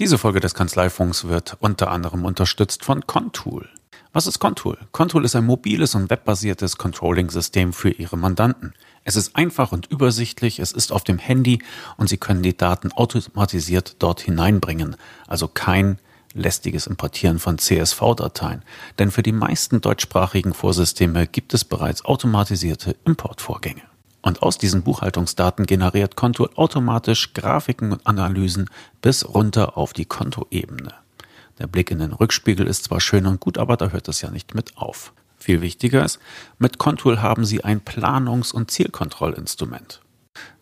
Diese Folge des Kanzleifunks wird unter anderem unterstützt von Contool. Was ist Contool? Contool ist ein mobiles und webbasiertes Controlling-System für Ihre Mandanten. Es ist einfach und übersichtlich, es ist auf dem Handy und Sie können die Daten automatisiert dort hineinbringen, also kein lästiges Importieren von CSV-Dateien. Denn für die meisten deutschsprachigen Vorsysteme gibt es bereits automatisierte Importvorgänge. Und aus diesen Buchhaltungsdaten generiert Konto automatisch Grafiken und Analysen bis runter auf die Kontoebene. Der Blick in den Rückspiegel ist zwar schön und gut, aber da hört es ja nicht mit auf. Viel wichtiger ist, mit Contool haben Sie ein Planungs- und Zielkontrollinstrument.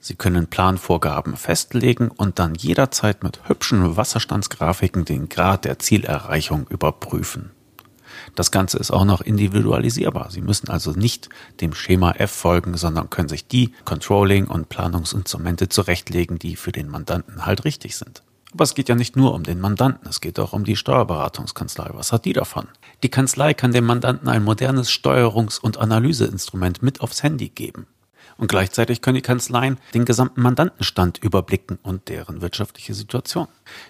Sie können Planvorgaben festlegen und dann jederzeit mit hübschen Wasserstandsgrafiken den Grad der Zielerreichung überprüfen. Das Ganze ist auch noch individualisierbar. Sie müssen also nicht dem Schema F folgen, sondern können sich die Controlling- und Planungsinstrumente zurechtlegen, die für den Mandanten halt richtig sind. Aber es geht ja nicht nur um den Mandanten, es geht auch um die Steuerberatungskanzlei. Was hat die davon? Die Kanzlei kann dem Mandanten ein modernes Steuerungs- und Analyseinstrument mit aufs Handy geben. Und gleichzeitig können die Kanzleien den gesamten Mandantenstand überblicken und deren wirtschaftliche Situation.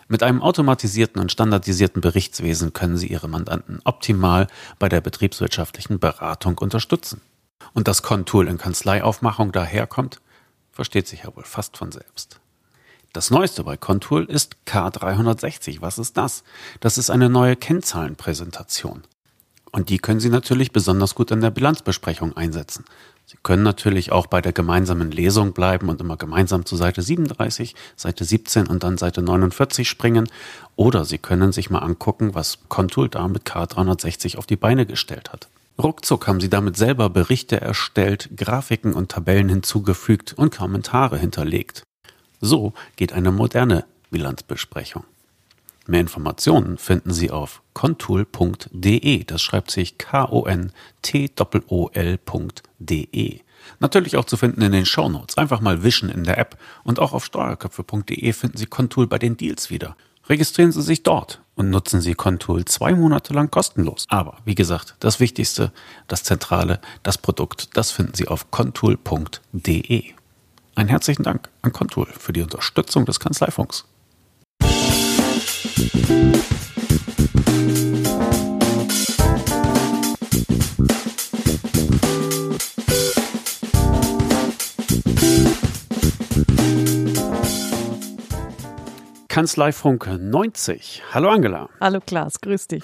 Mit einem automatisierten und standardisierten Berichtswesen können Sie Ihre Mandanten optimal bei der betriebswirtschaftlichen Beratung unterstützen. Und dass Contool in Kanzleiaufmachung daherkommt, versteht sich ja wohl fast von selbst. Das Neueste bei Contool ist K360. Was ist das? Das ist eine neue Kennzahlenpräsentation. Und die können Sie natürlich besonders gut in der Bilanzbesprechung einsetzen. Sie können natürlich auch bei der gemeinsamen Lesung bleiben und immer gemeinsam zu Seite 37, Seite 17 und dann Seite 49 springen. Oder Sie können sich mal angucken, was Contool da mit K360 auf die Beine gestellt hat. Ruckzuck haben Sie damit selber Berichte erstellt, Grafiken und Tabellen hinzugefügt und Kommentare hinterlegt. So geht eine moderne Bilanzbesprechung. Mehr Informationen finden Sie auf contool.de. Das schreibt sich K-O-N-T-O-L.de. Natürlich auch zu finden in den Shownotes. Einfach mal wischen in der App. Und auch auf steuerköpfe.de finden Sie Contool bei den Deals wieder. Registrieren Sie sich dort und nutzen Sie Contool zwei Monate lang kostenlos. Aber wie gesagt, das Wichtigste, das Zentrale, das Produkt, das finden Sie auf contool.de. Einen herzlichen Dank an Contool für die Unterstützung des Kanzleifunks. Kanzleifunk 90. Hallo Angela. Hallo Klaas, grüß dich.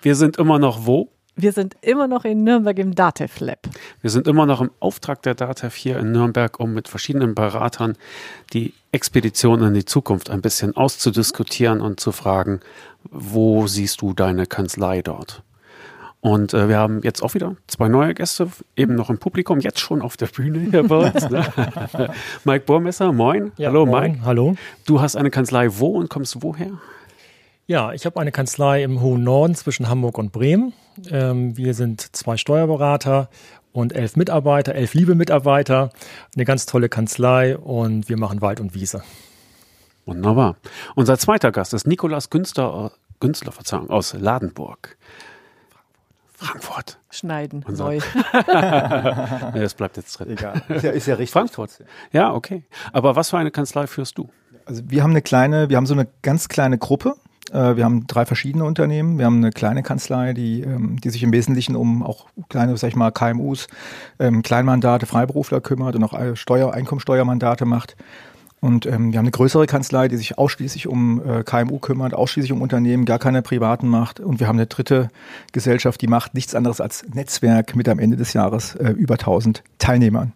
Wir sind immer noch wo? Wir sind immer noch in Nürnberg im DATEV Lab. Wir sind immer noch im Auftrag der DATEV hier in Nürnberg, um mit verschiedenen Beratern die Expedition in die Zukunft ein bisschen auszudiskutieren und zu fragen, wo siehst du deine Kanzlei dort? Und äh, wir haben jetzt auch wieder zwei neue Gäste, eben noch im Publikum, jetzt schon auf der Bühne hier bei uns. Ne? Mike Bohrmesser, moin. Ja, hallo moin, Mike. Hallo. Du hast eine Kanzlei wo und kommst woher? Ja, ich habe eine Kanzlei im hohen Norden zwischen Hamburg und Bremen. Ähm, wir sind zwei Steuerberater und elf Mitarbeiter, elf liebe Mitarbeiter, eine ganz tolle Kanzlei und wir machen Wald und Wiese. Wunderbar. Unser zweiter Gast ist Nikolas Günster, Günstler Verzeihung, aus Ladenburg. Frankfurt. Schneiden, Unser- neu. nee, das bleibt jetzt drin. Egal. Ist ja, ist ja richtig. Frankfurt. Ja, okay. Aber was für eine Kanzlei führst du? Also wir haben eine kleine, wir haben so eine ganz kleine Gruppe. Äh, Wir haben drei verschiedene Unternehmen. Wir haben eine kleine Kanzlei, die, ähm, die sich im Wesentlichen um auch kleine, sag ich mal, KMUs, ähm, Kleinmandate, Freiberufler kümmert und auch äh, Steuer, Einkommensteuermandate macht. Und ähm, wir haben eine größere Kanzlei, die sich ausschließlich um äh, KMU kümmert, ausschließlich um Unternehmen, gar keine privaten macht. Und wir haben eine dritte Gesellschaft, die macht nichts anderes als Netzwerk mit am Ende des Jahres über 1000 Teilnehmern.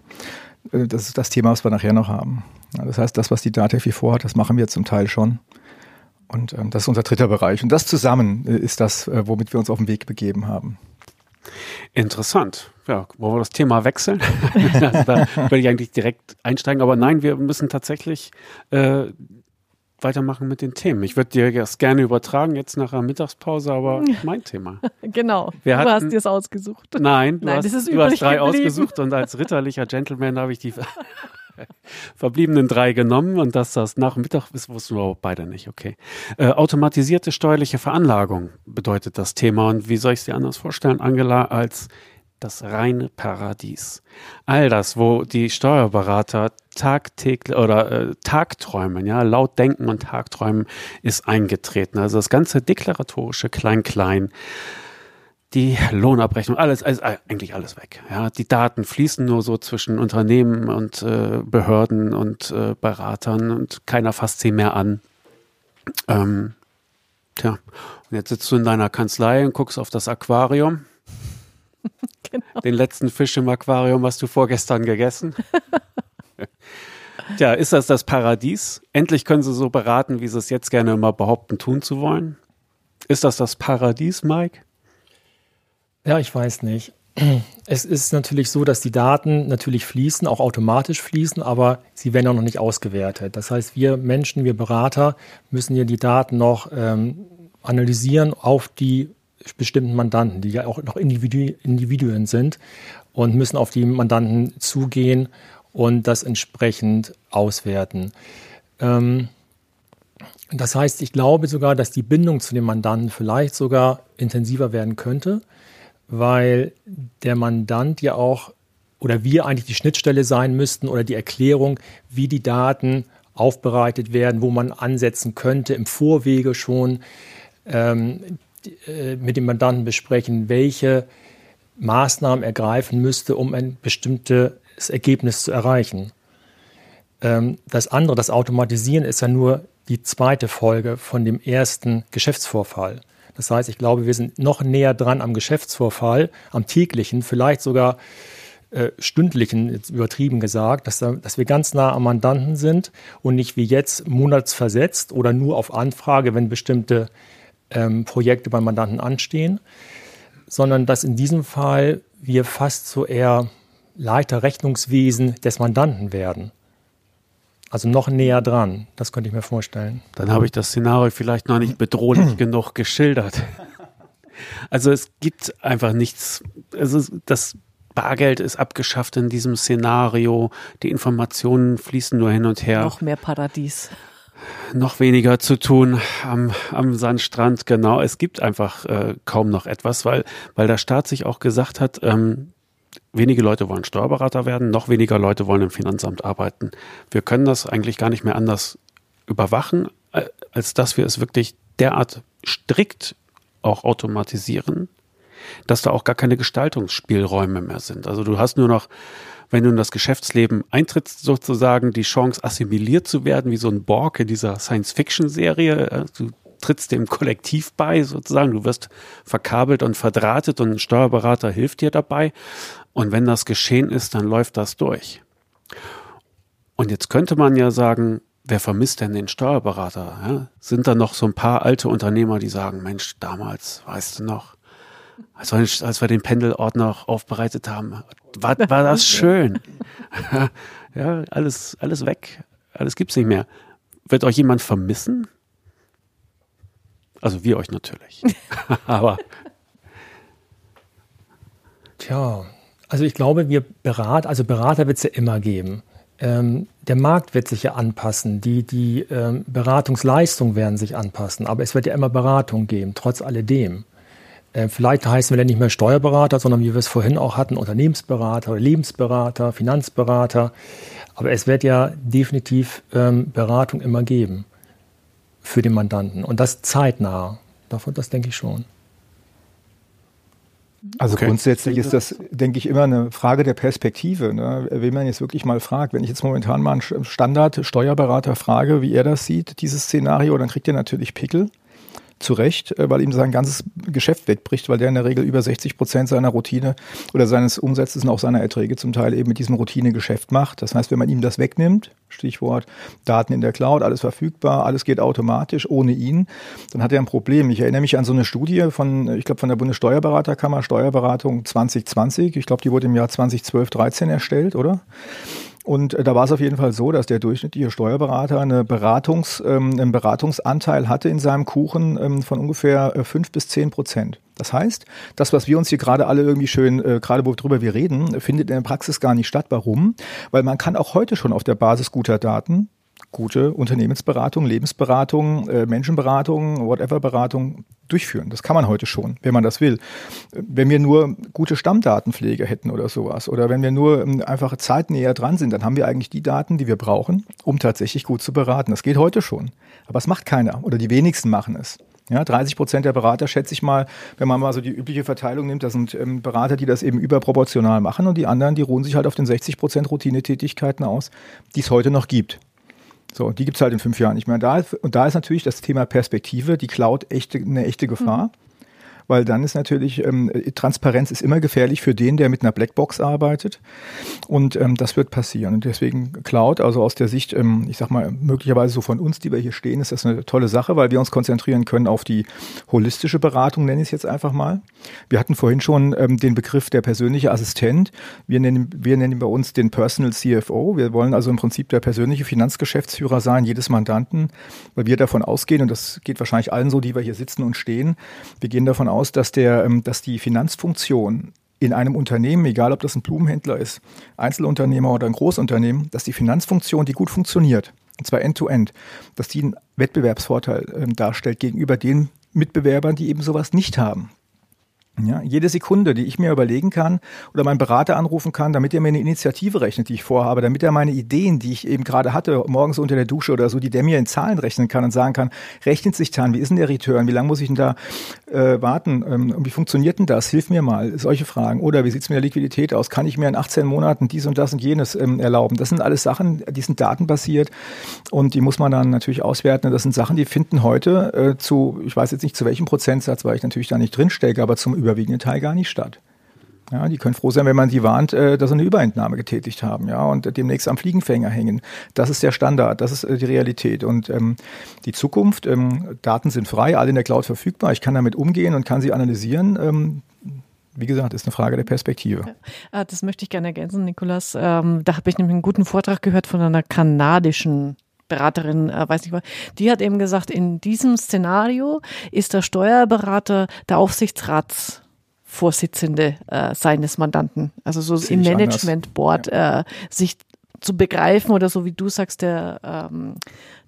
Das ist das Thema, was wir nachher noch haben. Das heißt, das, was die DATEV vorhat, das machen wir zum Teil schon. Und ähm, das ist unser dritter Bereich. Und das zusammen äh, ist das, äh, womit wir uns auf den Weg begeben haben. Interessant. Ja, wollen wir das Thema wechseln? also da würde ich eigentlich direkt einsteigen, aber nein, wir müssen tatsächlich äh, weitermachen mit den Themen. Ich würde dir das gerne übertragen, jetzt nach der Mittagspause, aber mein Thema. genau. Wir du hatten- hast dir es ausgesucht. Nein, du, Nein, hast, das ist du hast drei geblieben. ausgesucht und als ritterlicher Gentleman habe ich die verbliebenen drei genommen und dass das nach Mittag ist, wussten wir beide nicht, okay. Äh, automatisierte steuerliche Veranlagung bedeutet das Thema und wie soll ich es dir anders vorstellen, Angela, als das reine Paradies. All das, wo die Steuerberater tagtäglich oder äh, Tagträumen, ja, laut denken und Tagträumen ist eingetreten. Also das ganze deklaratorische Klein-Klein, die Lohnabrechnung, alles, alles, eigentlich alles weg. Ja, die Daten fließen nur so zwischen Unternehmen und äh, Behörden und äh, Beratern und keiner fasst sie mehr an. Ähm, tja, und jetzt sitzt du in deiner Kanzlei und guckst auf das Aquarium. genau. Den letzten Fisch im Aquarium hast du vorgestern gegessen. Tja, ist das das Paradies? Endlich können sie so beraten, wie sie es jetzt gerne immer behaupten, tun zu wollen. Ist das das Paradies, Mike? Ja, ich weiß nicht. Es ist natürlich so, dass die Daten natürlich fließen, auch automatisch fließen, aber sie werden auch noch nicht ausgewertet. Das heißt, wir Menschen, wir Berater müssen ja die Daten noch ähm, analysieren auf die bestimmten Mandanten, die ja auch noch Individu Individuen sind und müssen auf die Mandanten zugehen und das entsprechend auswerten. Ähm, das heißt, ich glaube sogar, dass die Bindung zu dem Mandanten vielleicht sogar intensiver werden könnte weil der Mandant ja auch oder wir eigentlich die Schnittstelle sein müssten oder die Erklärung, wie die Daten aufbereitet werden, wo man ansetzen könnte, im Vorwege schon ähm, äh, mit dem Mandanten besprechen, welche Maßnahmen ergreifen müsste, um ein bestimmtes Ergebnis zu erreichen. Ähm, das andere, das Automatisieren, ist ja nur die zweite Folge von dem ersten Geschäftsvorfall. Das heißt, ich glaube, wir sind noch näher dran am Geschäftsvorfall, am täglichen, vielleicht sogar äh, stündlichen, übertrieben gesagt, dass, dass wir ganz nah am Mandanten sind und nicht wie jetzt monatsversetzt oder nur auf Anfrage, wenn bestimmte ähm, Projekte beim Mandanten anstehen, sondern dass in diesem Fall wir fast so eher Leiter Rechnungswesen des Mandanten werden. Also noch näher dran, das könnte ich mir vorstellen. Dann habe ich das Szenario vielleicht noch nicht bedrohlich genug geschildert. Also es gibt einfach nichts, also das Bargeld ist abgeschafft in diesem Szenario, die Informationen fließen nur hin und her. Noch mehr Paradies. Noch weniger zu tun am, am Sandstrand, genau. Es gibt einfach äh, kaum noch etwas, weil, weil der Staat sich auch gesagt hat, ähm, wenige Leute wollen Steuerberater werden, noch weniger Leute wollen im Finanzamt arbeiten. Wir können das eigentlich gar nicht mehr anders überwachen, äh, als dass wir es wirklich derart strikt auch automatisieren, dass da auch gar keine Gestaltungsspielräume mehr sind. Also du hast nur noch, wenn du in das Geschäftsleben eintrittst, sozusagen die Chance, assimiliert zu werden, wie so ein Borg in dieser Science-Fiction-Serie. Äh, du trittst dem Kollektiv bei, sozusagen. Du wirst verkabelt und verdrahtet und ein Steuerberater hilft dir dabei. Und wenn das geschehen ist, dann läuft das durch. Und jetzt könnte man ja sagen, wer vermisst denn den Steuerberater? Ja? Sind da noch so ein paar alte Unternehmer, die sagen, Mensch, damals, weißt du noch, als wir, als wir den Pendelort noch aufbereitet haben, war, war das schön. ja, alles, alles weg. Alles gibt's nicht mehr. Wird euch jemand vermissen? Also wir euch natürlich. Aber. Tja, also ich glaube, wir Berater, also Berater wird es ja immer geben. Ähm, der Markt wird sich ja anpassen, die, die ähm, Beratungsleistungen werden sich anpassen, aber es wird ja immer Beratung geben, trotz alledem. Äh, vielleicht heißen wir dann nicht mehr Steuerberater, sondern wie wir es vorhin auch hatten, Unternehmensberater, Lebensberater, Finanzberater. Aber es wird ja definitiv ähm, Beratung immer geben für den Mandanten und das zeitnah. Davon, das denke ich schon. Also okay. grundsätzlich ist das, denke ich, immer eine Frage der Perspektive. Ne? Wenn man jetzt wirklich mal fragt, wenn ich jetzt momentan mal einen Standard-Steuerberater frage, wie er das sieht, dieses Szenario, dann kriegt er natürlich Pickel zu Recht, äh, weil ihm sein ganzes Geschäft wegbricht, weil der in der Regel über 60 Prozent seiner Routine oder seines Umsatzes und auch seiner Erträge zum Teil eben mit diesem Routinegeschäft macht. Das heißt, wenn man ihm das wegnimmt, Stichwort Daten in der Cloud, alles verfügbar, alles geht automatisch ohne ihn, dann hat er ein Problem. Ich erinnere mich an so eine Studie von, ich glaube, von der Bundessteuerberaterkammer, Steuerberatung 2020. Ich glaube, die wurde im Jahr 2012, 13 erstellt, oder? Und äh, da war es auf jeden Fall so, dass der durchschnittliche Steuerberater eine Beratungs, ähm, einen Beratungsanteil hatte in seinem Kuchen ähm, von ungefähr äh, fünf bis zehn Prozent. Das heißt, das, was wir uns hier gerade alle irgendwie schön, äh, gerade worüber wir reden, findet in der Praxis gar nicht statt. Warum? Weil man kann auch heute schon auf der Basis guter Daten gute Unternehmensberatung, Lebensberatung, äh, Menschenberatung, whatever Beratung durchführen. Das kann man heute schon, wenn man das will. Wenn wir nur gute Stammdatenpflege hätten oder sowas oder wenn wir nur ähm, einfache Zeit näher dran sind, dann haben wir eigentlich die Daten, die wir brauchen, um tatsächlich gut zu beraten. Das geht heute schon. Aber es macht keiner oder die wenigsten machen es. Ja, 30 Prozent der Berater, schätze ich mal, wenn man mal so die übliche Verteilung nimmt, das sind ähm, Berater, die das eben überproportional machen und die anderen, die ruhen sich halt auf den 60 Prozent Routinetätigkeiten aus, die es heute noch gibt. So, die gibt es halt in fünf Jahren nicht mehr. Da, und da ist natürlich das Thema Perspektive, die Cloud echte, eine echte Gefahr. Mhm weil dann ist natürlich, ähm, Transparenz ist immer gefährlich für den, der mit einer Blackbox arbeitet. Und ähm, das wird passieren. Und deswegen Cloud, also aus der Sicht, ähm, ich sag mal, möglicherweise so von uns, die wir hier stehen, ist das eine tolle Sache, weil wir uns konzentrieren können auf die holistische Beratung, nenne ich es jetzt einfach mal. Wir hatten vorhin schon ähm, den Begriff der persönliche Assistent. Wir nennen, wir nennen bei uns den Personal CFO. Wir wollen also im Prinzip der persönliche Finanzgeschäftsführer sein, jedes Mandanten, weil wir davon ausgehen, und das geht wahrscheinlich allen so, die wir hier sitzen und stehen, wir gehen davon aus, aus, dass, der, ähm, dass die Finanzfunktion in einem Unternehmen, egal ob das ein Blumenhändler ist, Einzelunternehmer oder ein Großunternehmen, dass die Finanzfunktion, die gut funktioniert, und zwar end-to-end, -End, dass die einen Wettbewerbsvorteil äh, darstellt gegenüber den Mitbewerbern, die eben sowas nicht haben. Ja, jede Sekunde, die ich mir überlegen kann oder meinen Berater anrufen kann, damit er mir eine Initiative rechnet, die ich vorhabe, damit er meine Ideen, die ich eben gerade hatte, morgens unter der Dusche oder so, die der mir in Zahlen rechnen kann und sagen kann, rechnet sich dann, wie ist denn der Return, wie lange muss ich denn da äh, warten, ähm, wie funktioniert denn das, hilf mir mal, solche Fragen. Oder wie sieht es mit der Liquidität aus, kann ich mir in 18 Monaten dies und das und jenes ähm, erlauben. Das sind alles Sachen, die sind datenbasiert und die muss man dann natürlich auswerten. Das sind Sachen, die finden heute äh, zu, ich weiß jetzt nicht zu welchem Prozentsatz, weil ich natürlich da nicht drinstecke, aber zum überwiegenden Teil gar nicht statt. Ja, die können froh sein, wenn man sie warnt, äh, dass sie eine Überentnahme getätigt haben, ja, und demnächst am Fliegenfänger hängen. Das ist der Standard, das ist äh, die Realität. Und ähm, die Zukunft, ähm, Daten sind frei, alle in der Cloud verfügbar. Ich kann damit umgehen und kann sie analysieren. Ähm, wie gesagt, ist eine Frage der Perspektive. Ah, das möchte ich gerne ergänzen, Nikolas. Ähm, da habe ich nämlich einen guten Vortrag gehört von einer kanadischen Beraterin, äh, weiß nicht was, die hat eben gesagt, in diesem Szenario ist der Steuerberater der Aufsichtsratsvorsitzende äh, seines Mandanten. Also so im Management Board ja. äh, sich zu begreifen oder so wie du sagst, der ähm,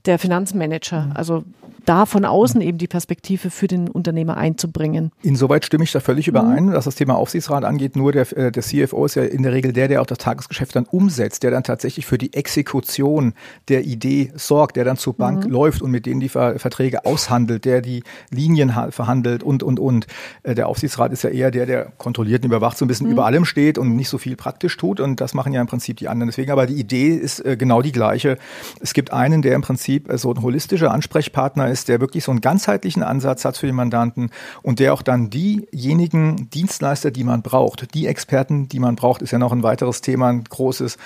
der Finanzmanager. Mhm. Also da von außen eben die Perspektive für den Unternehmer einzubringen. Insoweit stimme ich da völlig überein, mhm. was das Thema Aufsichtsrat angeht. Nur der, äh, der CFO ist ja in der Regel der, der auch das Tagesgeschäft dann umsetzt, der dann tatsächlich für die Exekution der Idee sorgt, der dann zur Bank mhm. läuft und mit denen die Ver Verträge aushandelt, der die Linien verhandelt und, und, und. Äh, der Aufsichtsrat ist ja eher der, der kontrolliert und überwacht, so ein bisschen mhm. über allem steht und nicht so viel praktisch tut. Und das machen ja im Prinzip die anderen. Deswegen aber die Idee ist äh, genau die gleiche. Es gibt einen, der im Prinzip so ein holistischer Ansprechpartner ist, der wirklich so einen ganzheitlichen Ansatz hat für den Mandanten und der auch dann diejenigen Dienstleister, die man braucht, die Experten, die man braucht, ist ja noch ein weiteres Thema, ein großes,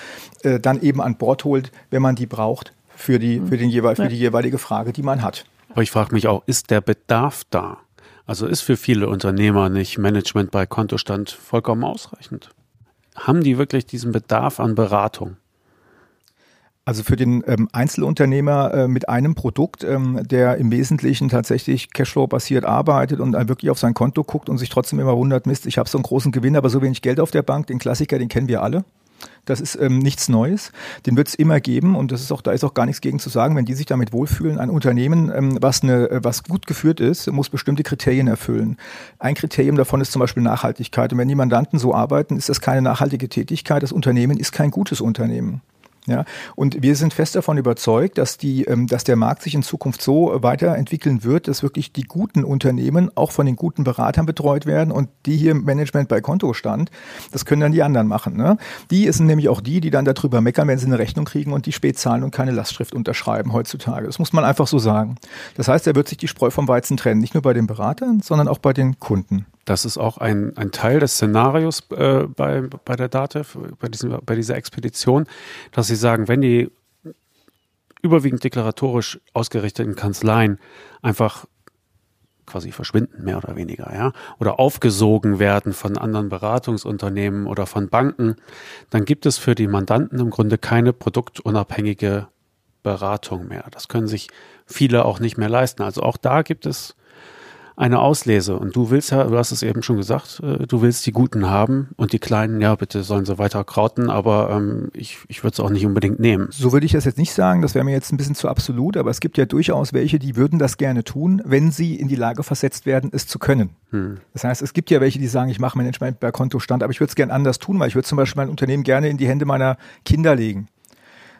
äh, dann eben an Bord holt, wenn man die braucht für die, für den jeweil, für die jeweilige Frage, die man hat. Aber ich frage mich auch, ist der Bedarf da? Also ist für viele Unternehmer nicht Management bei Kontostand vollkommen ausreichend? Haben die wirklich diesen Bedarf an Beratung? Also für den ähm, Einzelunternehmer äh, mit einem Produkt, ähm, der im Wesentlichen tatsächlich Cashflow-basiert arbeitet und wirklich auf sein Konto guckt und sich trotzdem immer wundert, Mist, ich habe so einen großen Gewinn, aber so wenig Geld auf der Bank, den Klassiker, den kennen wir alle. Das ist ähm, nichts Neues. Den wird es immer geben und das ist auch, da ist auch gar nichts gegen zu sagen, wenn die sich damit wohlfühlen. Ein Unternehmen, ähm, was, eine, äh, was gut geführt ist, muss bestimmte Kriterien erfüllen. Ein Kriterium davon ist zum Beispiel Nachhaltigkeit. Und wenn die Mandanten so arbeiten, ist das keine nachhaltige Tätigkeit. Das Unternehmen ist kein gutes Unternehmen. Ja, und wir sind fest davon überzeugt, dass die, ähm, dass der Markt sich in Zukunft so weiterentwickeln wird, dass wirklich die guten Unternehmen auch von den guten Beratern betreut werden und die hier im Management bei Kontostand, das können dann die anderen machen. Ne? Die sind nämlich auch die, die dann darüber meckern, wenn sie eine Rechnung kriegen und die spät zahlen und keine Lastschrift unterschreiben heutzutage. Das muss man einfach so sagen. Das heißt, er wird sich die Spreu vom Weizen trennen, nicht nur bei den Beratern, sondern auch bei den Kunden. Das ist auch ein, ein Teil des Szenarios äh, bei, bei der DATEV, bei, diesem, bei dieser Expedition, dass sie sagen, wenn die überwiegend deklaratorisch ausgerichteten Kanzleien einfach quasi verschwinden, mehr oder weniger, ja, oder aufgesogen werden von anderen Beratungsunternehmen oder von Banken, dann gibt es für die Mandanten im Grunde keine produktunabhängige Beratung mehr. Das können sich viele auch nicht mehr leisten. Also auch da gibt es eine Auslese. Und du willst ja, du hast es eben schon gesagt, äh, du willst die Guten haben und die Kleinen, ja, bitte sollen sie weiter krauten, aber ähm, ich, ich würde es auch nicht unbedingt nehmen. So würde ich das jetzt nicht sagen, das wäre mir jetzt ein bisschen zu absolut, aber es gibt ja durchaus welche, die würden das gerne tun, wenn sie in die Lage versetzt werden, es zu können. Hm. Das heißt, es gibt ja welche, die sagen, ich mache Management bei Kontostand, aber ich würde es gerne anders tun, weil ich würde zum Beispiel mein Unternehmen gerne in die Hände meiner Kinder legen.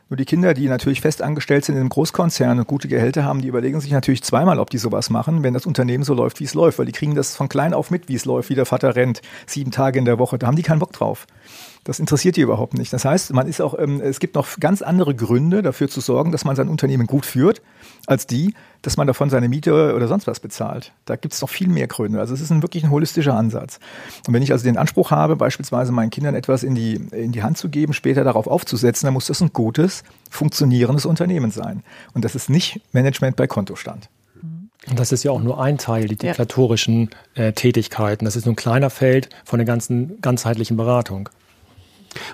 Nur die Kinder, die natürlich fest angestellt sind in einem Konzern und gute Gehälter haben, die überlegen sich natürlich zweimal, ob die sowas machen, wenn das Unternehmen so läuft, wie es läuft, weil die kriegen das von klein auf mit, wie es läuft, wie der Vater rennt, sieben Tage in der Woche. Da haben die keinen Bock drauf. Das interessiert die überhaupt nicht. Das heißt, man ist auch, ähm, es gibt noch ganz andere Gründe dafür zu sorgen, dass man sein Unternehmen gut führt, als die, dass man davon seine Miete oder sonst was bezahlt. Da gibt es noch viel mehr Gründe. Also es ist ein wirklich ein holistischer Ansatz. Und wenn ich also den Anspruch habe, beispielsweise meinen Kindern etwas in die, in die Hand zu geben, später darauf aufzusetzen, dann muss das ein gutes, funktionierendes Unternehmen sein. Und das ist nicht Management bei Kontostand. Und das ist ja auch nur ein Teil, die deklatorischen äh, Tätigkeiten. Das ist nur ein kleiner Feld von der ganzen ganzheitlichen Beratung.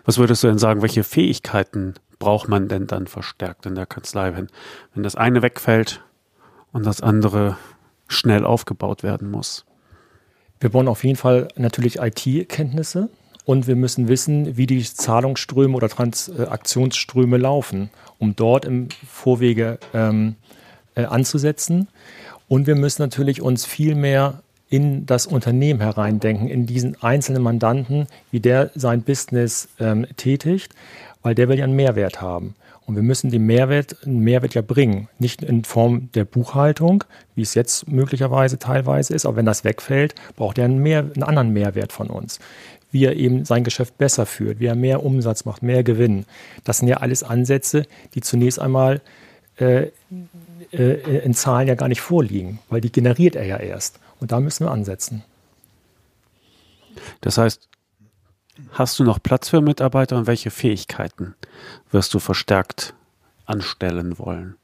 Was würdest du denn sagen, welche Fähigkeiten braucht man denn dann verstärkt in der Kanzlei, wenn, wenn das eine wegfällt und das andere schnell aufgebaut werden muss? Wir brauchen auf jeden Fall natürlich IT-Kenntnisse und wir müssen wissen, wie die Zahlungsströme oder Transaktionsströme laufen, um dort im Vorwege ähm, äh, anzusetzen. Und wir müssen natürlich uns viel mehr in das Unternehmen hereindenken, in diesen einzelnen Mandanten, wie der sein Business ähm, tätigt, weil der will ja einen Mehrwert haben. Und wir müssen den Mehrwert, einen Mehrwert ja bringen. Nicht in Form der Buchhaltung, wie es jetzt möglicherweise teilweise ist, aber wenn das wegfällt, braucht er einen, mehr, einen anderen Mehrwert von uns. Wie er eben sein Geschäft besser führt, wie er mehr Umsatz macht, mehr Gewinn. Das sind ja alles Ansätze, die zunächst einmal äh, äh, in Zahlen ja gar nicht vorliegen, weil die generiert er ja erst. Und da müssen wir ansetzen. Das heißt, hast du noch Platz für Mitarbeiter und welche Fähigkeiten wirst du verstärkt anstellen wollen?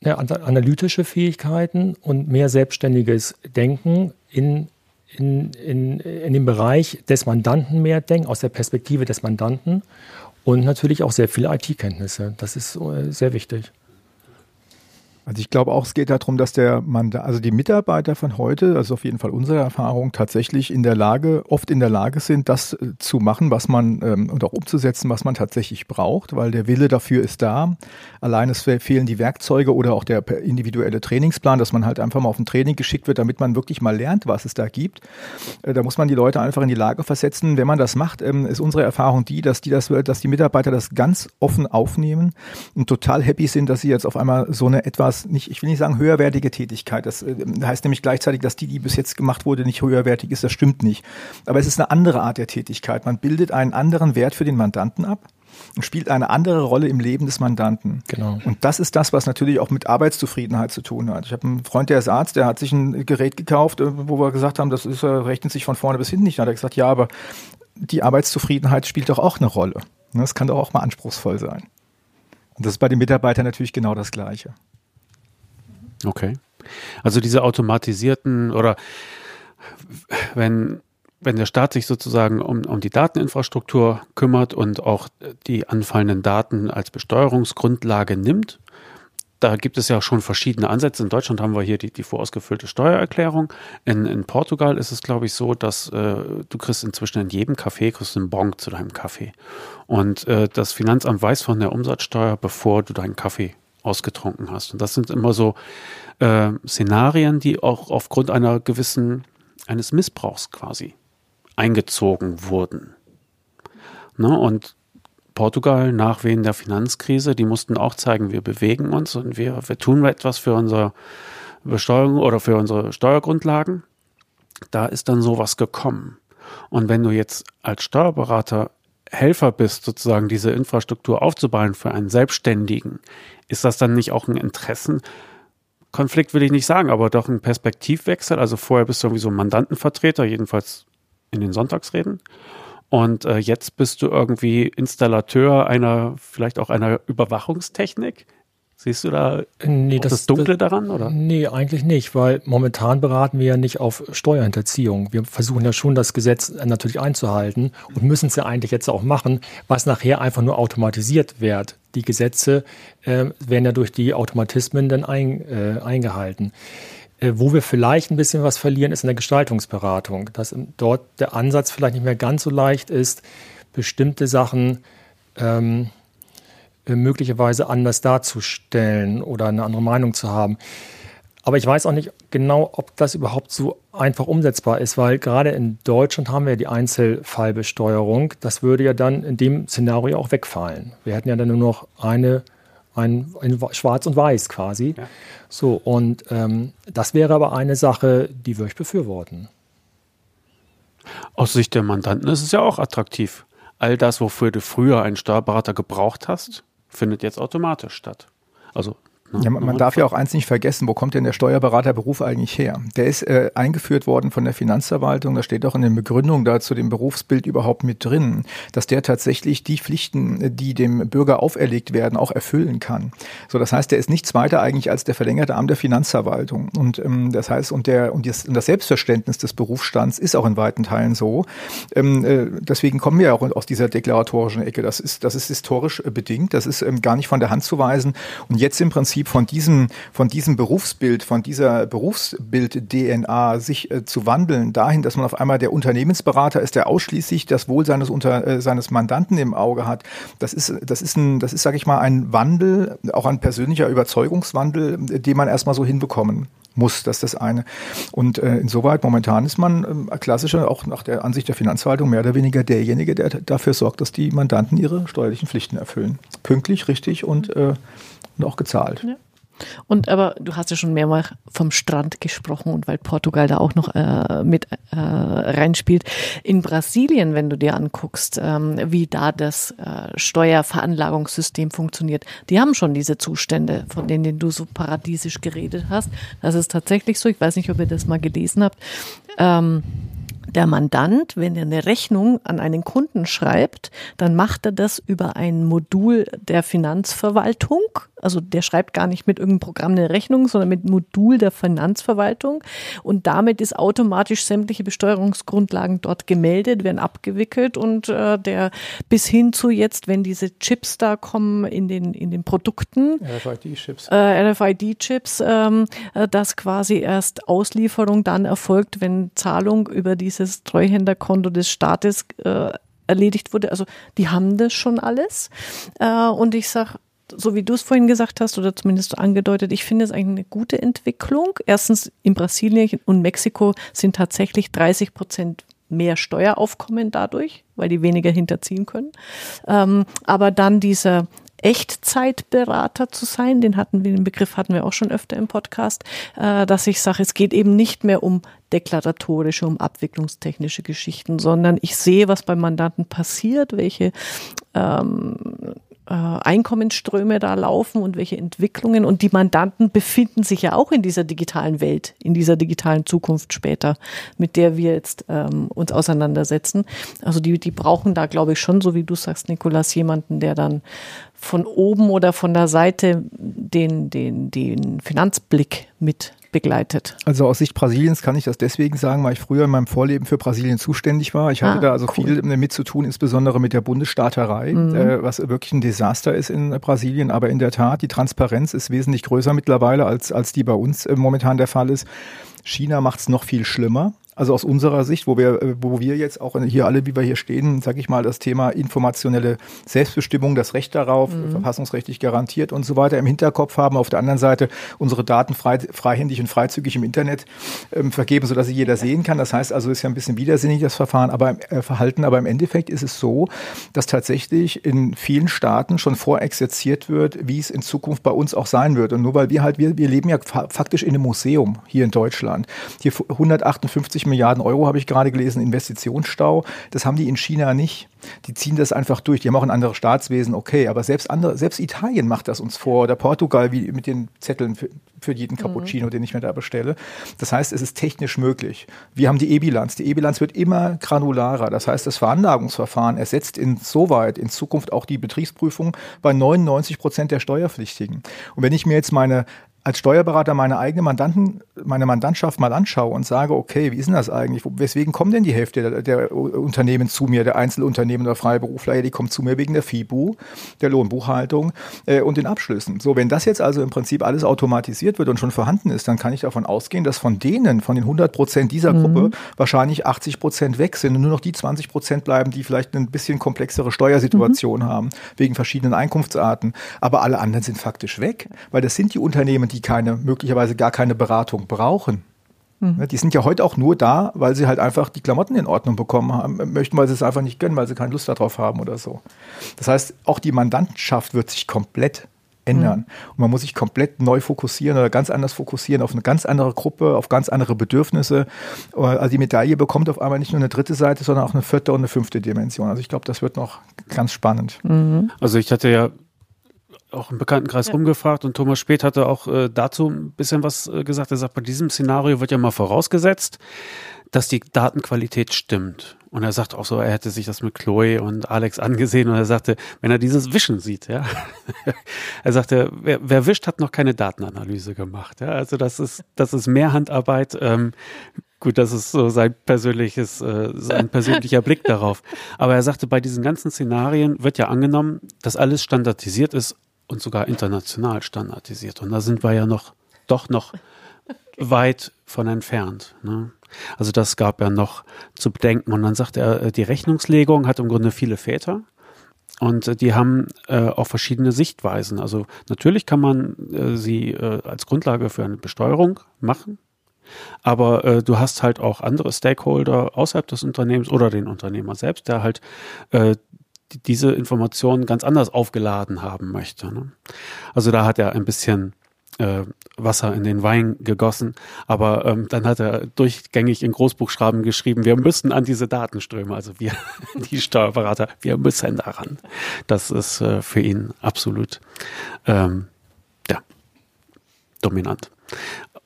Ja, analytische Fähigkeiten und mehr selbstständiges Denken in, in, in, in dem Bereich des Mandanten mehr denken, aus der Perspektive des Mandanten und natürlich auch sehr viele IT-Kenntnisse. Das ist äh, sehr wichtig. Also ich glaube auch, es geht darum, dass der Mann, also die Mitarbeiter von heute, also auf jeden Fall unsere Erfahrung, tatsächlich in der Lage, oft in der Lage sind, das äh, zu machen, was man ähm, und auch umzusetzen, was man tatsächlich braucht, weil der Wille dafür ist da. Allein es fehlen die Werkzeuge oder auch der individuelle Trainingsplan, dass man halt einfach mal auf ein Training geschickt wird, damit man wirklich mal lernt, was es da gibt. Äh, da muss man die Leute einfach in die Lage versetzen. Wenn man das macht, ähm, ist unsere Erfahrung die, dass die das, dass die Mitarbeiter das ganz offen aufnehmen und total happy sind, dass sie jetzt auf einmal so eine etwas etwas, nicht, ich will nicht sagen höherwertige Tätigkeit. Das äh, heißt nämlich gleichzeitig, dass die, die bis jetzt gemacht wurde, nicht höherwertig ist. Das stimmt nicht. Aber es ist eine andere Art der Tätigkeit. Man bildet einen anderen Wert für den Mandanten ab und spielt eine andere Rolle im Leben des Mandanten. Genau. Und das ist das, was natürlich auch mit Arbeitszufriedenheit zu tun hat. Ich habe einen Freund, der ist Arzt, der hat sich ein Gerät gekauft, äh, wo wir gesagt haben, das ist, äh, rechnet sich von vorne bis hinten nicht. Da hat er gesagt, ja, aber die Arbeitszufriedenheit spielt doch auch eine Rolle. Das kann doch auch mal anspruchsvoll sein. Und das ist bei den Mitarbeitern natürlich genau das Gleiche. Okay. Also diese automatisierten oder wenn, wenn der Staat sich sozusagen um, um die Dateninfrastruktur kümmert und auch die anfallenden Daten als Besteuerungsgrundlage nimmt, da gibt es ja schon verschiedene Ansätze. In Deutschland haben wir hier die, die vorausgefüllte Steuererklärung. In, in Portugal ist es, glaube ich, so, dass äh, du kriegst inzwischen in jedem Café kriegst einen Bon zu deinem Kaffee. Und äh, das Finanzamt weiß von der Umsatzsteuer, bevor du deinen Kaffee ausgetrunken hast. Und das sind immer so äh, Szenarien, die auch aufgrund einer gewissen, eines Missbrauchs quasi eingezogen wurden. Ne? Und Portugal nach Wehen der Finanzkrise, die mussten auch zeigen, wir bewegen uns und wir, wir tun etwas für unsere Besteuerung oder für unsere Steuergrundlagen. Da ist dann sowas gekommen. Und wenn du jetzt als Steuerberater Helfer bist, sozusagen diese Infrastruktur aufzubauen für einen Selbstständigen, ist das dann nicht auch ein Interessenkonflikt, will ich nicht sagen, aber doch ein Perspektivwechsel? Also vorher bist du irgendwie so ein Mandantenvertreter, jedenfalls in den Sonntagsreden. Und äh, jetzt bist du irgendwie Installateur einer, vielleicht auch einer Überwachungstechnik. Siehst du da nee, das, das, Dunkle daran? Oder? Nee, eigentlich nicht, weil momentan beraten wir ja nicht auf Steuerhinterziehung. Wir versuchen ja schon, das Gesetz natürlich einzuhalten und müssen es ja eigentlich jetzt auch machen, was nachher einfach nur automatisiert wird. Die Gesetze äh, werden ja durch die Automatismen dann ein, äh, eingehalten. Äh, wo wir vielleicht ein bisschen was verlieren, ist in der Gestaltungsberatung, dass dort der Ansatz vielleicht nicht mehr ganz so leicht ist, bestimmte Sachen ähm, äh, möglicherweise anders darzustellen oder eine andere Meinung zu haben. Aber ich weiß auch nicht genau, ob das überhaupt so einfach umsetzbar ist, weil gerade in Deutschland haben wir ja die Einzelfallbesteuerung. Das würde ja dann in dem Szenario auch wegfallen. Wir hätten ja dann nur noch eine, ein, ein Schwarz und Weiß quasi. Ja. So, und ähm, das wäre aber eine Sache, die würde ich befürworten. Aus Sicht der Mandanten ist es ja auch attraktiv. All das, wofür du früher einen Steuerberater gebraucht hast, findet jetzt automatisch statt. Also? Ja, man, man darf ja auch eins nicht vergessen, wo kommt denn der Steuerberaterberuf eigentlich her? Der ist äh, eingeführt worden von der Finanzverwaltung, da steht auch in den Begründungen da zu dem Berufsbild überhaupt mit drin, dass der tatsächlich die Pflichten, die dem Bürger auferlegt werden, auch erfüllen kann. So, das heißt, der ist nichts weiter eigentlich als der verlängerte Arm der Finanzverwaltung. Und ähm, das heißt, und der und das, und das Selbstverständnis des Berufsstands ist auch in weiten Teilen so. Ähm, äh, deswegen kommen wir auch aus dieser deklaratorischen Ecke. Das ist, das ist historisch äh, bedingt, das ist ähm, gar nicht von der Hand zu weisen. Und jetzt im Prinzip Prinzip von diesem, von diesem Berufsbild, von dieser Berufsbild-DNA sich äh, zu wandeln, dahin, dass man auf einmal der Unternehmensberater ist, der ausschließlich das Wohl seines, unter, äh, seines Mandanten im Auge hat. Das ist, das ist ein, das ist, sag ich mal, ein Wandel, auch ein persönlicher Überzeugungswandel, den man erstmal so hinbekommen muss. Das ist das eine. Und äh, insoweit momentan ist man äh, klassischer, auch nach der Ansicht der Finanzverwaltung, mehr oder weniger derjenige, der dafür sorgt, dass die Mandanten ihre steuerlichen Pflichten erfüllen. Pünktlich, richtig und äh, und auch gezahlt. Ja. Und aber du hast ja schon mehrmals vom Strand gesprochen und weil Portugal da auch noch äh, mit äh, reinspielt. In Brasilien, wenn du dir anguckst, ähm, wie da das äh, Steuerveranlagungssystem funktioniert, die haben schon diese Zustände, von denen du so paradiesisch geredet hast. Das ist tatsächlich so. Ich weiß nicht, ob ihr das mal gelesen habt. Ähm, der Mandant, wenn er eine Rechnung an einen Kunden schreibt, dann macht er das über ein Modul der Finanzverwaltung. Also der schreibt gar nicht mit irgendeinem Programm eine Rechnung, sondern mit Modul der Finanzverwaltung. Und damit ist automatisch sämtliche Besteuerungsgrundlagen dort gemeldet, werden abgewickelt und äh, der bis hin zu jetzt, wenn diese Chips da kommen in den, in den Produkten, RFID-Chips, äh, RFID-Chips, ähm, äh, dass quasi erst Auslieferung dann erfolgt, wenn Zahlung über dieses Treuhänderkonto des Staates äh, erledigt wurde. Also die haben das schon alles. Äh, und ich sage, so wie du es vorhin gesagt hast oder zumindest angedeutet, ich finde es eigentlich eine gute Entwicklung. Erstens in Brasilien und Mexiko sind tatsächlich 30 Prozent mehr Steueraufkommen dadurch, weil die weniger hinterziehen können. Ähm, aber dann dieser Echtzeitberater zu sein, den hatten wir, den Begriff hatten wir auch schon öfter im Podcast, äh, dass ich sage, es geht eben nicht mehr um deklaratorische, um abwicklungstechnische Geschichten, sondern ich sehe, was beim Mandanten passiert, welche ähm, äh, Einkommensströme da laufen und welche Entwicklungen. Und die Mandanten befinden sich ja auch in dieser digitalen Welt, in dieser digitalen Zukunft später, mit der wir jetzt ähm, uns auseinandersetzen. Also die, die brauchen da, glaube ich, schon, so wie du sagst, Nikolas, jemanden, der dann von oben oder von der Seite den, den, den Finanzblick mit begleitet? Also aus Sicht Brasiliens kann ich das deswegen sagen, weil ich früher in meinem Vorleben für Brasilien zuständig war. Ich hatte ah, da also cool. viel mit zu tun, insbesondere mit der Bundesstaaterei, mhm. äh, was wirklich ein Desaster ist in Brasilien. Aber in der Tat, die Transparenz ist wesentlich größer mittlerweile, als, als die bei uns äh, momentan der Fall ist. China macht es noch viel schlimmer. Also aus unserer Sicht, wo wir, wo wir jetzt auch hier alle, wie wir hier stehen, sage ich mal, das Thema informationelle Selbstbestimmung, das Recht darauf, mhm. verfassungsrechtlich garantiert und so weiter im Hinterkopf haben. Auf der anderen Seite unsere Daten frei, freihändig und freizügig im Internet ähm, vergeben, sodass sie jeder sehen kann. Das heißt also, ist ja ein bisschen widersinnig das Verfahren, aber äh, Verhalten. Aber im Endeffekt ist es so, dass tatsächlich in vielen Staaten schon vorexerziert wird, wie es in Zukunft bei uns auch sein wird. Und nur weil wir halt, wir, wir leben ja faktisch in einem Museum hier in Deutschland. Hier 158 50 Milliarden Euro, habe ich gerade gelesen, Investitionsstau. Das haben die in China nicht. Die ziehen das einfach durch. Die haben auch ein anderes Staatswesen, okay. Aber selbst andere, selbst Italien macht das uns vor oder Portugal, wie mit den Zetteln für, für jeden Cappuccino, mhm. den ich mir da bestelle. Das heißt, es ist technisch möglich. Wir haben die E-Bilanz. Die E-Bilanz wird immer granularer. Das heißt, das Veranlagungsverfahren ersetzt insoweit in Zukunft auch die Betriebsprüfung bei 99 Prozent der Steuerpflichtigen. Und wenn ich mir jetzt meine als Steuerberater meine eigene Mandanten, meine Mandantschaft mal anschaue und sage, okay, wie ist denn das eigentlich? Weswegen kommen denn die Hälfte der, der Unternehmen zu mir, der Einzelunternehmen oder Freiberufler? Ja, die kommen zu mir wegen der FIBU, der Lohnbuchhaltung äh, und den Abschlüssen. So, wenn das jetzt also im Prinzip alles automatisiert wird und schon vorhanden ist, dann kann ich davon ausgehen, dass von denen, von den 100 Prozent dieser mhm. Gruppe, wahrscheinlich 80 Prozent weg sind und nur noch die 20 Prozent bleiben, die vielleicht ein bisschen komplexere Steuersituation mhm. haben, wegen verschiedenen Einkunftsarten. Aber alle anderen sind faktisch weg, weil das sind die Unternehmen, die keine, möglicherweise gar keine Beratung brauchen. Mhm. Die sind ja heute auch nur da, weil sie halt einfach die Klamotten in Ordnung bekommen haben, möchten, weil sie es einfach nicht gönnen, weil sie keine Lust darauf haben oder so. Das heißt, auch die Mandantschaft wird sich komplett ändern. Mhm. Und man muss sich komplett neu fokussieren oder ganz anders fokussieren auf eine ganz andere Gruppe, auf ganz andere Bedürfnisse. Also die Medaille bekommt auf einmal nicht nur eine dritte Seite, sondern auch eine vierte und eine fünfte Dimension. Also ich glaube, das wird noch ganz spannend. Mhm. Also ich hatte ja auch im Bekanntenkreis ja. rumgefragt und Thomas Speth hatte auch äh, dazu ein bisschen was äh, gesagt. Er sagt, bei diesem Szenario wird ja mal vorausgesetzt, dass die Datenqualität stimmt. Und er sagt auch so, er hätte sich das mit Chloe und Alex angesehen und er sagte, wenn er dieses Wischen sieht, ja, er sagte, wer, wer wischt, hat noch keine Datenanalyse gemacht. Ja, also das ist, das ist mehr Handarbeit. Ähm, gut, das ist so sein persönliches, äh, sein persönlicher Blick darauf. Aber er sagte, bei diesen ganzen Szenarien wird ja angenommen, dass alles standardisiert ist und sogar international standardisiert. Und da sind wir ja noch, doch noch weit von entfernt. Ne? Also das gab ja noch zu bedenken. Und dann sagt er, äh, die Rechnungslegung hat im Grunde viele Väter. Und äh, die haben äh, auch verschiedene Sichtweisen. Also natürlich kann man äh, sie äh, als Grundlage für eine Besteuerung machen. Aber äh, du hast halt auch andere Stakeholder außerhalb des Unternehmens oder den Unternehmer selbst, der halt äh, diese Informationen ganz anders aufgeladen haben möchte. Ne? Also da hat er ein bisschen äh, Wasser in den Wein gegossen, aber ähm, dann hat er durchgängig in Großbuchstaben geschrieben, wir müssen an diese Datenströme, also wir, die Steuerberater, wir müssen daran. Das ist äh, für ihn absolut ähm, ja, dominant.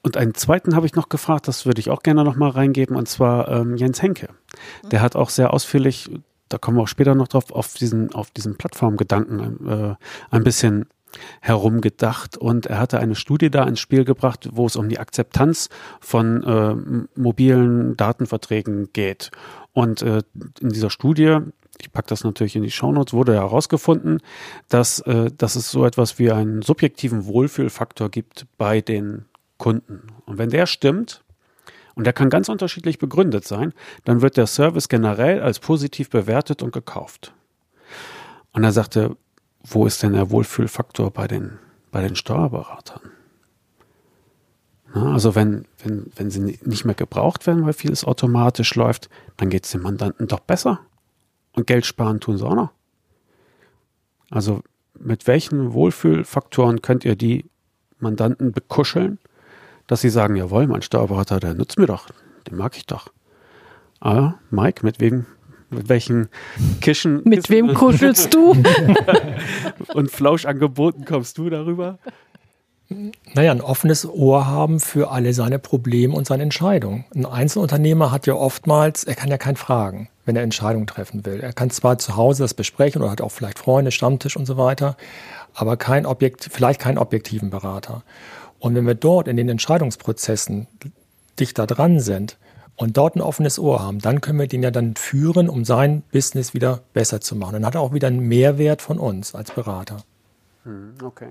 Und einen zweiten habe ich noch gefragt, das würde ich auch gerne noch mal reingeben, und zwar ähm, Jens Henke. Der hat auch sehr ausführlich da kommen wir auch später noch drauf, auf diesen, auf diesen Plattformgedanken äh, ein bisschen herumgedacht und er hatte eine Studie da ins Spiel gebracht, wo es um die Akzeptanz von äh, mobilen Datenverträgen geht. Und äh, in dieser Studie, ich packe das natürlich in die Shownotes, wurde herausgefunden, dass, äh, dass es so etwas wie einen subjektiven Wohlfühlfaktor gibt bei den Kunden. Und wenn der stimmt, und der kann ganz unterschiedlich begründet sein, dann wird der Service generell als positiv bewertet und gekauft. Und er sagte, wo ist denn der Wohlfühlfaktor bei den, bei den Steuerberatern? Na, also wenn, wenn, wenn sie nicht mehr gebraucht werden, weil vieles automatisch läuft, dann geht es dem Mandanten doch besser. Und Geld sparen tun sie auch noch. Also mit welchen Wohlfühlfaktoren könnt ihr die Mandanten bekuscheln, dass sie sagen, jawohl, mein Steuerberater, der nützt mir doch, den mag ich doch. Ah, Mike, mit wem, mit welchen Kischen? Mit wem kuschelst du? und Flauschangeboten kommst du darüber? Naja, ein offenes Ohr haben für alle seine Probleme und seine Entscheidungen. Ein Einzelunternehmer hat ja oftmals, er kann ja kein fragen, wenn er Entscheidungen treffen will. Er kann zwar zu Hause das besprechen oder hat auch vielleicht Freunde, Stammtisch und so weiter, aber kein Objekt, vielleicht keinen objektiven Berater. Und wenn wir dort in den Entscheidungsprozessen dichter dran sind und dort ein offenes Ohr haben, dann können wir den ja dann führen, um sein Business wieder besser zu machen. Dann hat er auch wieder einen Mehrwert von uns als Berater. Hm, okay.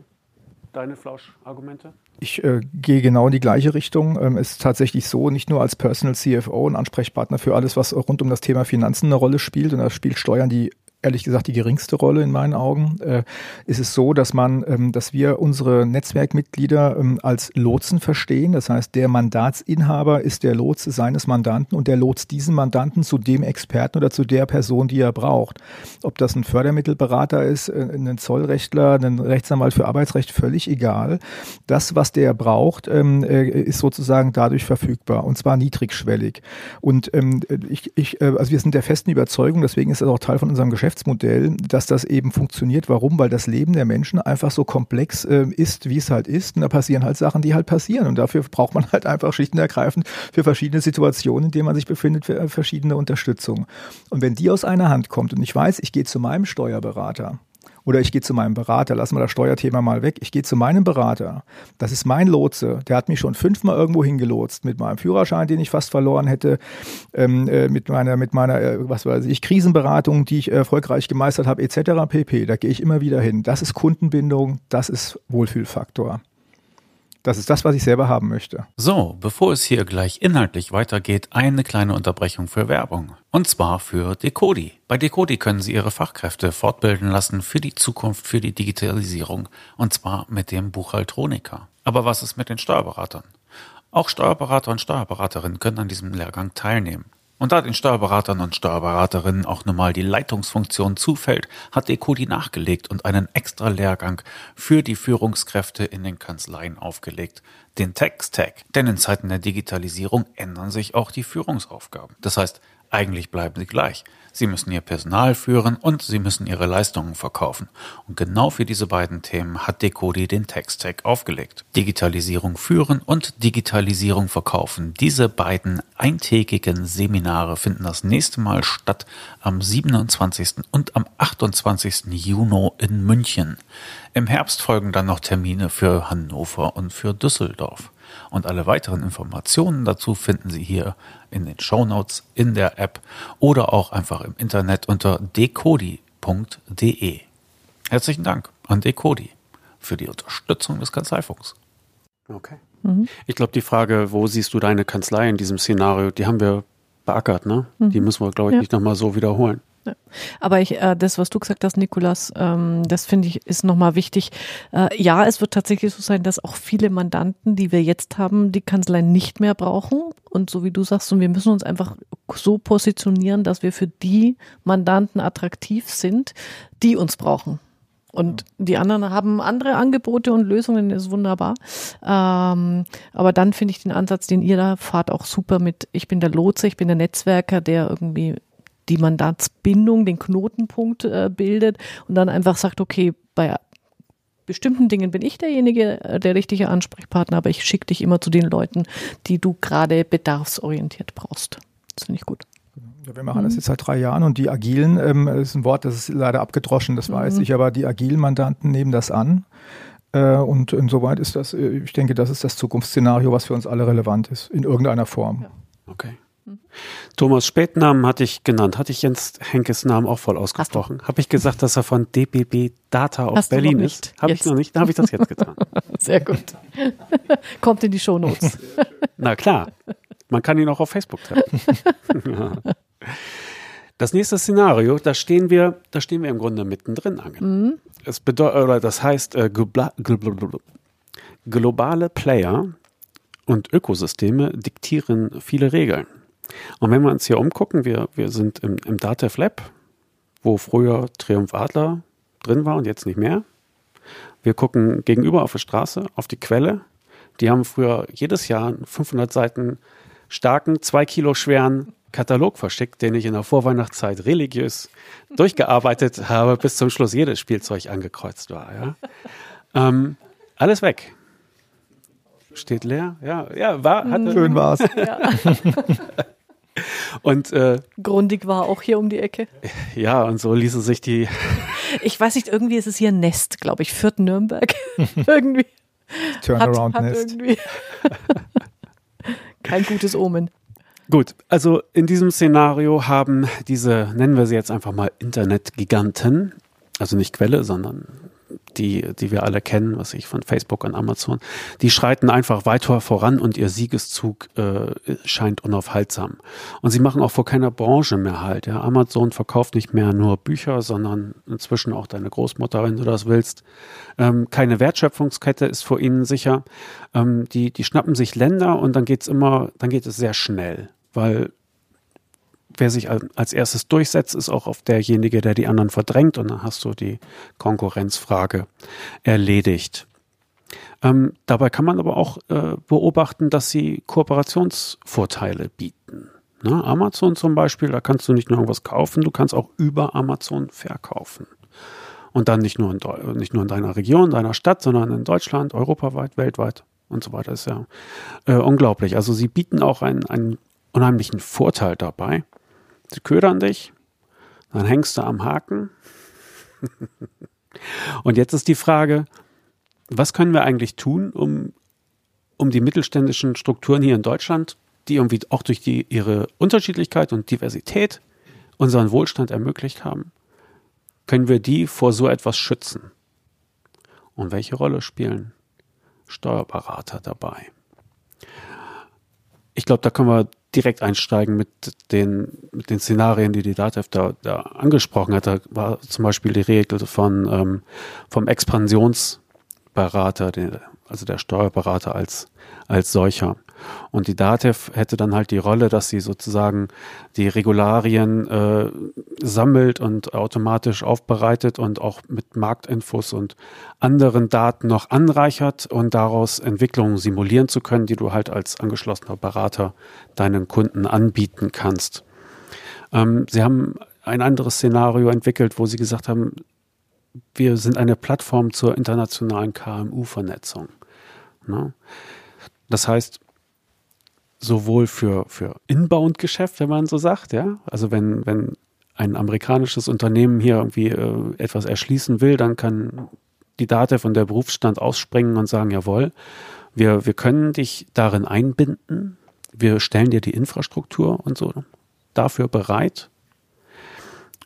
Deine Flauschargumente? Ich äh, gehe genau in die gleiche Richtung. Ähm, es ist tatsächlich so, nicht nur als Personal CFO und Ansprechpartner für alles, was rund um das Thema Finanzen eine Rolle spielt, und da spielt Steuern die ehrlich gesagt die geringste Rolle in meinen Augen. Äh, ist es so, dass man, ähm, dass wir unsere Netzwerkmitglieder ähm, als Lotsen verstehen. Das heißt, der Mandatsinhaber ist der Lotse seines Mandanten und der lotst diesen Mandanten zu dem Experten oder zu der Person, die er braucht. Ob das ein Fördermittelberater ist, äh, ein Zollrechtler, ein Rechtsanwalt für Arbeitsrecht, völlig egal. Das, was der braucht, ähm, äh, ist sozusagen dadurch verfügbar und zwar niedrigschwellig. Und ähm, ich, ich, äh, also wir sind der festen Überzeugung, deswegen ist das auch Teil von unserem Geschäft Geschäftsmodell, dass das eben funktioniert. Warum? Weil das Leben der Menschen einfach so komplex äh, ist, wie es halt ist. Und da passieren halt Sachen, die halt passieren. Und dafür braucht man halt einfach schlicht und ergreifend für verschiedene Situationen, in denen man sich befindet, für, äh, verschiedene Unterstützung. Und wenn die aus einer Hand kommt und ich weiß, ich gehe zu meinem Steuerberater, Oder ich gehe zu meinem Berater, lassen wir das Steuerthema mal weg. Ich gehe zu meinem Berater. Das ist mein Lotse. Der hat mich schon fünfmal irgendwo hingelotst mit meinem Führerschein, den ich fast verloren hätte, ähm, äh, mit meiner, mit meiner, äh, was weiß ich, Krisenberatung, die ich erfolgreich gemeistert habe, etc. pp. Da gehe ich immer wieder hin. Das ist Kundenbindung, das ist Wohlfühlfaktor. Das ist das, was ich selber haben möchte. So, bevor es hier gleich inhaltlich weitergeht, eine kleine Unterbrechung für Werbung. Und zwar für Decodi. Bei Decodi können Sie Ihre Fachkräfte fortbilden lassen für die Zukunft, für die Digitalisierung. Und zwar mit dem Buchhaltroniker. Aber was ist mit den Steuerberatern? Auch Steuerberater und Steuerberaterinnen können an diesem Lehrgang teilnehmen. Und da den Steuerberatern und Steuerberaterinnen auch nun mal die Leitungsfunktion zufällt, hat Decodi nachgelegt und einen extra Lehrgang für die Führungskräfte in den Kanzleien aufgelegt, den Tech-Stack. Denn in Zeiten der Digitalisierung ändern sich auch die Führungsaufgaben. Das heißt, eigentlich bleiben sie gleich. Sie müssen ihr Personal führen und sie müssen ihre Leistungen verkaufen. Und genau für diese beiden Themen hat Decodi den Tech-Stack aufgelegt. Digitalisierung führen und Digitalisierung verkaufen. Diese beiden eintägigen Seminare finden das nächste Mal statt am 27. und am 28. Juni in München. Im Herbst folgen dann noch Termine für Hannover und für Düsseldorf. Und alle weiteren Informationen dazu finden Sie hier in den Show Notes, in der App oder auch einfach im Internet unter decodi.de. Herzlichen Dank an Decodi für die Unterstützung des Kanzleifunks. Okay. Mhm. Ich glaube, die Frage, wo siehst du deine Kanzlei in diesem Szenario, die haben wir beackert, ne? Mhm. Die müssen wir, glaube ich, ja. nicht nochmal so wiederholen. Ja. Aber ich, äh, das, was du gesagt hast, Nikolas, ähm, das finde ich ist nochmal wichtig. Äh, ja, es wird tatsächlich so sein, dass auch viele Mandanten, die wir jetzt haben, die Kanzlei nicht mehr brauchen. Und so wie du sagst, und wir müssen uns einfach so positionieren, dass wir für die Mandanten attraktiv sind, die uns brauchen. Und die anderen haben andere Angebote und Lösungen, das ist wunderbar. Ähm, aber dann finde ich den Ansatz, den ihr da fahrt, auch super mit, ich bin der Lotse, ich bin der Netzwerker, der irgendwie die Mandatsbindung, den Knotenpunkt äh, bildet und dann einfach sagt, okay, bei bestimmten Dingen bin ich derjenige, äh, der richtige Ansprechpartner, aber ich schicke dich immer zu den Leuten, die du gerade bedarfsorientiert brauchst. Das finde ich gut. Ja, wir machen mhm. das jetzt seit drei Jahren und die agilen, ähm, ist ein Wort, das ist leider abgedroschen, das weiß mhm. ich, aber die agilen Mandanten nehmen das an. Äh, und insoweit ist das, äh, ich denke, das ist das Zukunftsszenario, was für uns alle relevant ist, in irgendeiner Form. Ja. Okay. Thomas Spätnamen hatte ich genannt. Hatte ich Jens Henkes Namen auch voll ausgesprochen? Habe ich gesagt, dass er von DBB Data aus Hast Berlin ist? Habe ich noch nicht. Habe ich das jetzt getan. Sehr gut. Kommt in die Shownotes. Na klar. Man kann ihn auch auf Facebook treffen. Das nächste Szenario, da stehen wir, da stehen wir im Grunde mittendrin, Angel. Mhm. Es bedeutet, oder das heißt, äh, globale Player und Ökosysteme diktieren viele Regeln. Und wenn wir uns hier umgucken, wir, wir sind im, im Datev Lab, wo früher Triumph Adler drin war und jetzt nicht mehr. Wir gucken gegenüber auf die Straße, auf die Quelle. Die haben früher jedes Jahr 500 Seiten starken, zwei Kilo schweren Katalog verschickt, den ich in der Vorweihnachtszeit religiös durchgearbeitet habe, bis zum Schluss jedes Spielzeug angekreuzt war. Ja. Ähm, alles weg. Steht leer? Ja, ja, war, hatte. Schön war's. Ja. Und äh, Grundig war auch hier um die Ecke. Ja, und so ließen sich die. Ich weiß nicht, irgendwie ist es hier Nest, glaube ich, Fürth Nürnberg. irgendwie. Turnaround hat, hat Nest. Irgendwie kein gutes Omen. Gut, also in diesem Szenario haben diese, nennen wir sie jetzt einfach mal Internetgiganten, also nicht Quelle, sondern die, die wir alle kennen, was ich von Facebook und Amazon, die schreiten einfach weiter voran und ihr Siegeszug äh, scheint unaufhaltsam. Und sie machen auch vor keiner Branche mehr halt. Ja. Amazon verkauft nicht mehr nur Bücher, sondern inzwischen auch deine Großmutter, wenn du das willst. Ähm, keine Wertschöpfungskette ist vor ihnen sicher. Ähm, die, die schnappen sich Länder und dann geht's immer, dann geht es sehr schnell, weil wer sich als erstes durchsetzt, ist auch oft derjenige, der die anderen verdrängt und dann hast du die Konkurrenzfrage erledigt. Ähm, dabei kann man aber auch äh, beobachten, dass sie Kooperationsvorteile bieten. Ne? Amazon zum Beispiel, da kannst du nicht nur irgendwas kaufen, du kannst auch über Amazon verkaufen. Und dann nicht nur in, nicht nur in deiner Region, deiner Stadt, sondern in Deutschland, europaweit, weltweit und so weiter. Ist ja äh, unglaublich. Also sie bieten auch einen, einen unheimlichen Vorteil dabei. Sie ködern dich, dann hängst du am Haken. Und jetzt ist die Frage, was können wir eigentlich tun, um, um die mittelständischen Strukturen hier in Deutschland, die irgendwie auch durch die, ihre Unterschiedlichkeit und Diversität unseren Wohlstand ermöglicht haben, können wir die vor so etwas schützen? Und welche Rolle spielen Steuerberater dabei? Ich glaube, da können wir direkt einsteigen mit den, mit den Szenarien, die die DATEV da, da angesprochen hat. Da war zum Beispiel die Regel von, ähm, vom Expansionsberater, den, also der Steuerberater als, als solcher. Und die DATEV hätte dann halt die Rolle, dass sie sozusagen die Regularien äh, sammelt und automatisch aufbereitet und auch mit Marktinfos und anderen Daten noch anreichert und daraus Entwicklungen simulieren zu können, die du halt als angeschlossener Berater deinen Kunden anbieten kannst. Ähm, sie haben ein anderes Szenario entwickelt, wo sie gesagt haben, wir sind eine Plattform zur internationalen KMU-Vernetzung. Ne? Das heißt, sowohl für, für Inbound-Geschäft, wenn man so sagt, ja. Also wenn, wenn ein amerikanisches Unternehmen hier irgendwie äh, etwas erschließen will, dann kann die Date von der Berufsstand ausspringen und sagen, jawohl, wir, wir können dich darin einbinden, wir stellen dir die Infrastruktur und so dafür bereit.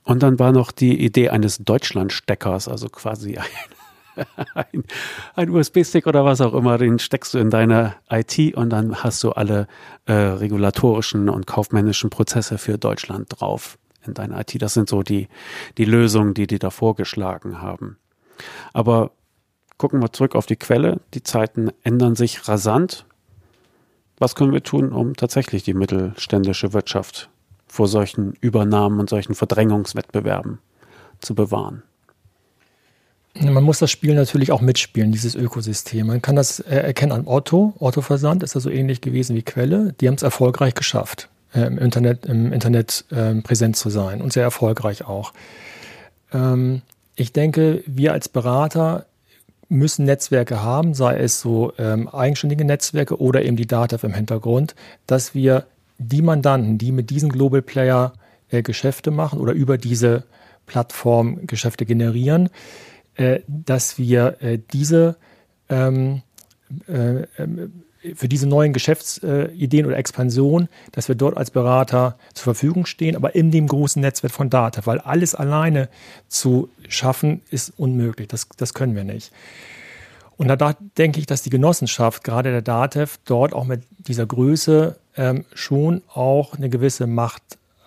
Und dann war noch die Idee eines Deutschlandsteckers, also quasi ein ein, ein USB-Stick oder was auch immer, den steckst du in deine IT und dann hast du alle äh, regulatorischen und kaufmännischen Prozesse für Deutschland drauf in deine IT. Das sind so die, die Lösungen, die die da vorgeschlagen haben. Aber gucken wir zurück auf die Quelle. Die Zeiten ändern sich rasant. Was können wir tun, um tatsächlich die mittelständische Wirtschaft vor solchen Übernahmen und solchen Verdrängungswettbewerben zu bewahren? Man muss das Spiel natürlich auch mitspielen, dieses Ökosystem. Man kann das äh, erkennen an Otto. Otto-Versand ist ja so ähnlich gewesen wie Quelle. Die haben es erfolgreich geschafft, äh, im Internet, im Internet äh, präsent zu sein und sehr erfolgreich auch. Ähm, ich denke, wir als Berater müssen Netzwerke haben, sei es so ähm, eigenständige Netzwerke oder eben die Data im Hintergrund, dass wir die Mandanten, die mit diesen Global Player äh, Geschäfte machen oder über diese Plattform Geschäfte generieren, äh, dass wir äh, diese ähm, äh, ähm, für diese neuen Geschäftsideen oder Expansion, dass wir dort als Berater zur Verfügung stehen, aber in dem großen Netzwerk von Data, weil alles alleine zu schaffen ist unmöglich. Das, das können wir nicht. Und da denke ich, dass die Genossenschaft, gerade der DATEV, dort auch mit dieser Größe ähm, schon auch eine gewisse Macht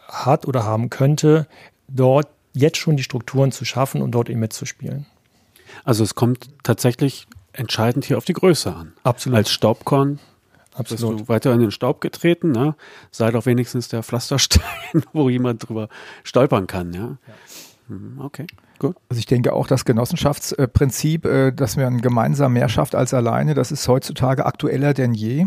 hat oder haben könnte, dort jetzt schon die Strukturen zu schaffen und dort eben mitzuspielen. Also es kommt tatsächlich entscheidend hier auf die Größe an. Absolut. Als Staubkorn Absolut. bist du weiter in den Staub getreten, ne? sei doch wenigstens der Pflasterstein, wo jemand drüber stolpern kann. Ja? ja. Mhm, okay, gut. Also ich denke auch, das Genossenschaftsprinzip, äh, dass man gemeinsam mehr schafft als alleine, das ist heutzutage aktueller denn je.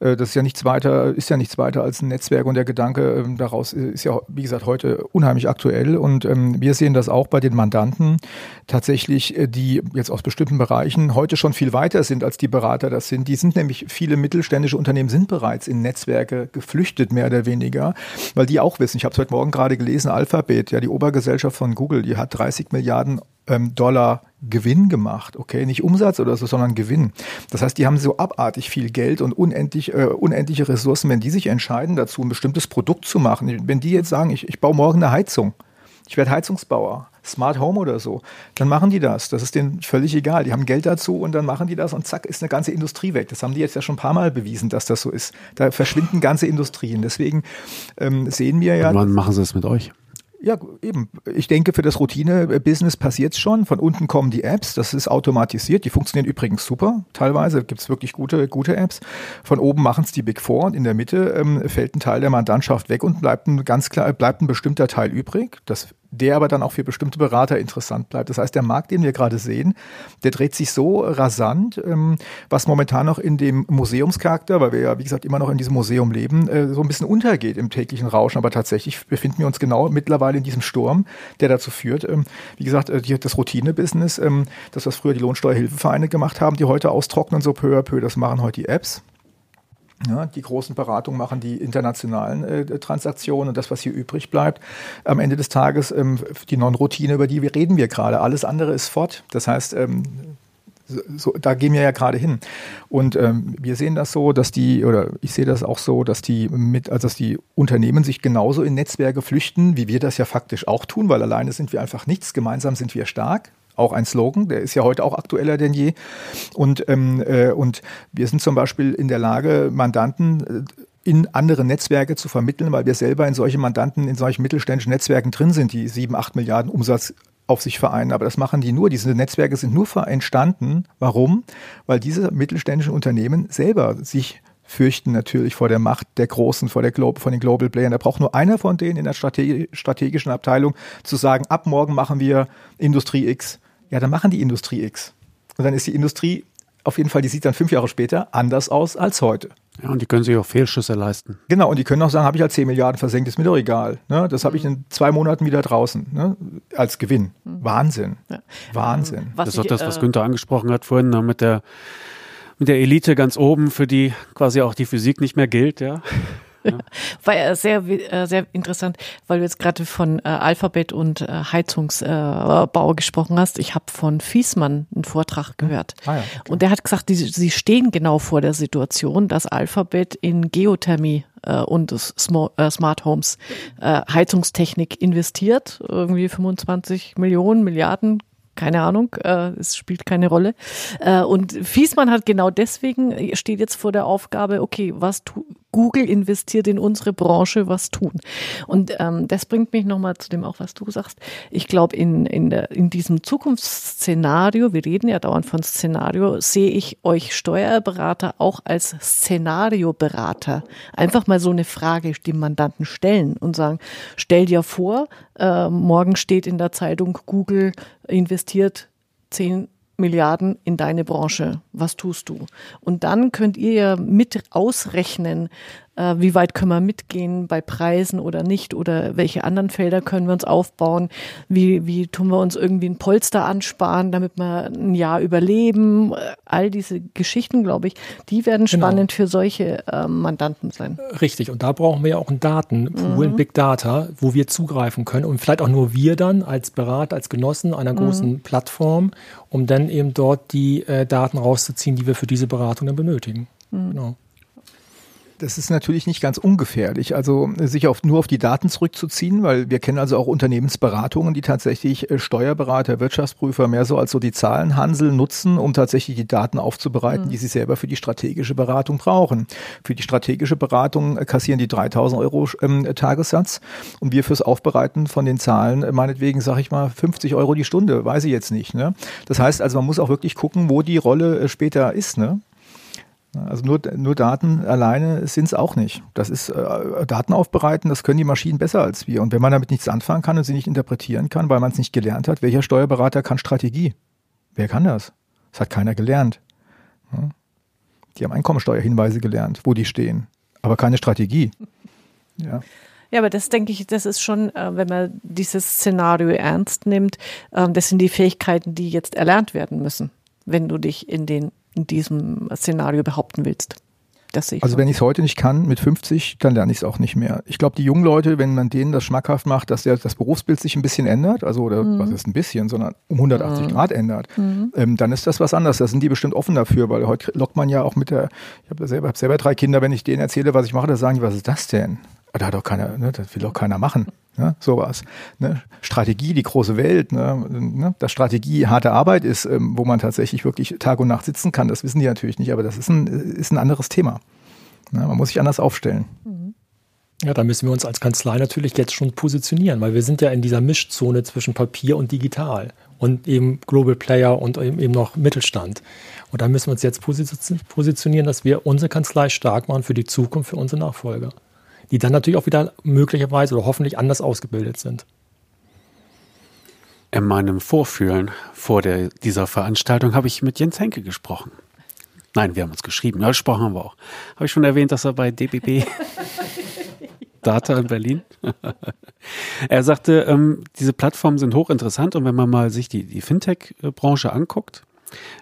Äh, das ist ja nichts weiter, ist ja nichts weiter als ein Netzwerk und der Gedanke ähm, daraus ist ja, wie gesagt, heute unheimlich aktuell und ähm, wir sehen das auch bei den Mandanten tatsächlich, äh, die jetzt aus bestimmten Bereichen heute schon viel weiter sind als die Berater das sind. Die sind nämlich, viele mittelständische Unternehmen sind bereits in Netzwerke geflüchtet, mehr oder weniger, weil die auch wissen, ich habe es heute Morgen gerade gelesen, Alphabet, ja die Obergesellschaft von Google, die hat 30 Milliarden ähm, Dollar Gewinn gemacht, okay, nicht Umsatz oder so, sondern Gewinn. Das heißt, die haben so abartig viel Geld und unendlich, äh, unendliche Ressourcen, wenn die sich entscheiden dazu, ein bestimmtes Produkt zu machen. Wenn die jetzt sagen, ich, ich baue morgen eine Heizung, ich werde Heizungsbauer, Smart Home oder so, dann machen die das. Das ist denen völlig egal. Die haben Geld dazu und dann machen die das und zack, ist eine ganze Industrie weg. Das haben die jetzt ja schon ein paar Mal bewiesen, dass das so ist. Da verschwinden ganze Industrien. Deswegen ähm, sehen wir ja. Und wann machen sie es mit euch? Ja, eben. Ich denke, für das Routine-Business passiert es schon. Von unten kommen die Apps, das ist automatisiert. Die funktionieren übrigens super. Teilweise gibt es wirklich gute, gute Apps. Von oben machen es die Big Four und in der Mitte ähm, fällt ein Teil der Mandantschaft weg und bleibt ein ganz klar, bleibt ein bestimmter Teil übrig. Das der aber dann auch für bestimmte Berater interessant bleibt. Das heißt, der Markt, den wir gerade sehen, der dreht sich so rasant, ähm, was momentan noch in dem Museumscharakter, weil wir ja, wie gesagt, immer noch in diesem Museum leben, äh, so ein bisschen untergeht im täglichen Rauschen. Aber tatsächlich befinden wir uns genau mittlerweile in diesem Sturm, der dazu führt, ähm, wie gesagt, äh, das Routine-Business, ähm, das, was früher die Lohnsteuerhilfevereine gemacht haben, die heute austrocknen, so peu à peu, das machen heute die Apps. Ja, die großen Beratungen machen die internationalen äh, Transaktionen und das, was hier übrig bleibt, am Ende des Tages ähm, die Non-Routine, über die wir reden wir gerade. Alles andere ist fort. Das heißt, ähm, so, da gehen wir ja gerade hin. Und ähm, wir sehen das so, dass die, oder ich sehe das auch so, dass die mit, also dass die Unternehmen sich genauso in Netzwerke flüchten, wie wir das ja faktisch auch tun, weil alleine sind wir einfach nichts, gemeinsam sind wir stark auch ein Slogan, der ist ja heute auch aktueller denn je. Und, ähm, äh, und wir sind zum Beispiel in der Lage, Mandanten äh, in andere Netzwerke zu vermitteln, weil wir selber in solche Mandanten, in solchen mittelständischen Netzwerken drin sind, die sieben, acht Milliarden Umsatz auf sich vereinen. Aber das machen die nur. Diese Netzwerke sind nur entstanden. Warum? Weil diese mittelständischen Unternehmen selber sich fürchten natürlich vor der Macht der Großen, vor der Glo von den Global Playern. Da braucht nur einer von denen in der Strate strategischen Abteilung zu sagen, ab morgen machen wir Industrie X ja, dann machen die Industrie X. Und dann ist die Industrie auf jeden Fall, die sieht dann fünf Jahre später anders aus als heute. Ja, und die können sich auch Fehlschüsse leisten. Genau, und die können auch sagen, habe ich halt 10 Milliarden versenkt, ist mir doch egal. Ne? Das habe ich in zwei Monaten wieder draußen ne? als Gewinn. Mhm. Wahnsinn. Ja. Wahnsinn. Was das ist doch das, was äh, Günther angesprochen hat vorhin ne? mit der mit der Elite ganz oben, für die quasi auch die Physik nicht mehr gilt, ja. War ja sehr, äh, sehr interessant, weil du jetzt gerade von äh, Alphabet und äh, Heizungsbau gesprochen hast. Ich habe von Fiesmann einen Vortrag gehört. Ah ja, okay. Und der hat gesagt, die, sie stehen genau vor der Situation, dass Alphabet in Geothermie und Smart Homes Heizungstechnik investiert, irgendwie 25 Millionen, Milliarden keine Ahnung, äh, es spielt keine Rolle. Äh, und Fiesmann hat genau deswegen, steht jetzt vor der Aufgabe, okay, was tu, Google investiert in unsere Branche, was tun. Und ähm, das bringt mich nochmal zu dem auch, was du sagst. Ich glaube, in, in, in diesem Zukunftsszenario, wir reden ja dauernd von Szenario, sehe ich euch Steuerberater auch als Szenarioberater. Einfach mal so eine Frage dem Mandanten stellen und sagen, stell dir vor, äh, morgen steht in der Zeitung, Google investiert 10 Milliarden in deine Branche. Was tust du? Und dann könnt ihr ja mit ausrechnen, wie weit können wir mitgehen bei Preisen oder nicht oder welche anderen Felder können wir uns aufbauen, wie, wie tun wir uns irgendwie ein Polster ansparen, damit wir ein Jahr überleben. All diese Geschichten, glaube ich, die werden genau. spannend genau. für solche äh, Mandanten sein. Richtig, und da brauchen wir ja auch einen Datenpool, mhm. Big Data, wo wir zugreifen können und vielleicht auch nur wir dann als Berater, als Genossen einer mhm. großen Plattform, um dann eben dort die äh, Daten rauszuziehen, die wir für diese Beratung dann benötigen. Mhm. Genau. Das ist natürlich nicht ganz ungefährlich, also sich auf, nur auf die Daten zurückzuziehen, weil wir kennen also auch Unternehmensberatungen, die tatsächlich äh, Steuerberater, Wirtschaftsprüfer mehr so als so die Zahlenhansel nutzen, um tatsächlich die Daten aufzubereiten, mhm. die sie selber für die strategische Beratung brauchen. Für die strategische Beratung äh, kassieren die 3000 Euro ähm, Tagessatz und wir fürs Aufbereiten von den Zahlen, äh, meinetwegen sage ich mal 50 Euro die Stunde, weiß ich jetzt nicht. Ne? Das heißt also, man muss auch wirklich gucken, wo die Rolle später ist. Ne? Also nur, nur Daten alleine sind es auch nicht. Das ist äh, Daten aufbereiten, das können die Maschinen besser als wir. Und wenn man damit nichts anfangen kann und sie nicht interpretieren kann, weil man es nicht gelernt hat, welcher Steuerberater kann Strategie? Wer kann das? Das hat keiner gelernt. Ja. Die haben Einkommensteuerhinweise gelernt, wo die stehen, aber keine Strategie. Ja. Ja, aber das denke ich, das ist schon, äh, wenn man dieses Szenario ernst nimmt, äh, das sind die Fähigkeiten, die jetzt erlernt werden müssen, wenn du dich in den in diesem Szenario behaupten willst. also so. wenn ich es heute nicht kann, mit 50, dann lerne ich es auch nicht mehr. Ich glaube, die jungen Leute, wenn man denen das schmackhaft macht, dass der, das Berufsbild sich ein bisschen ändert, also oder mhm. was ist ein bisschen, sondern um 180 mhm. Grad ändert, mhm. ähm, dann ist das was anderes. Da sind die bestimmt offen dafür, weil heute lockt man ja auch mit der, ich habe selber, hab selber drei Kinder, wenn ich denen erzähle, was ich mache, da sagen die, was ist das denn? Da hat doch keiner, ne, das will doch keiner machen. Ne, sowas. Ne? Strategie, die große Welt, ne? ne? dass Strategie harte Arbeit ist, ähm, wo man tatsächlich wirklich Tag und Nacht sitzen kann, das wissen die natürlich nicht, aber das ist ein, ist ein anderes Thema. Ne? Man muss sich anders aufstellen. Mhm. Ja, da müssen wir uns als Kanzlei natürlich jetzt schon positionieren, weil wir sind ja in dieser Mischzone zwischen Papier und digital und eben Global Player und eben noch Mittelstand. Und da müssen wir uns jetzt positionieren, dass wir unsere Kanzlei stark machen für die Zukunft, für unsere Nachfolger die dann natürlich auch wieder möglicherweise oder hoffentlich anders ausgebildet sind. In meinem Vorfühlen vor der, dieser Veranstaltung habe ich mit Jens Henke gesprochen. Nein, wir haben uns geschrieben. Ja, gesprochen haben wir auch. Habe ich schon erwähnt, dass er bei DBB Data in Berlin. er sagte, ähm, diese Plattformen sind hochinteressant und wenn man mal sich die, die Fintech-Branche anguckt,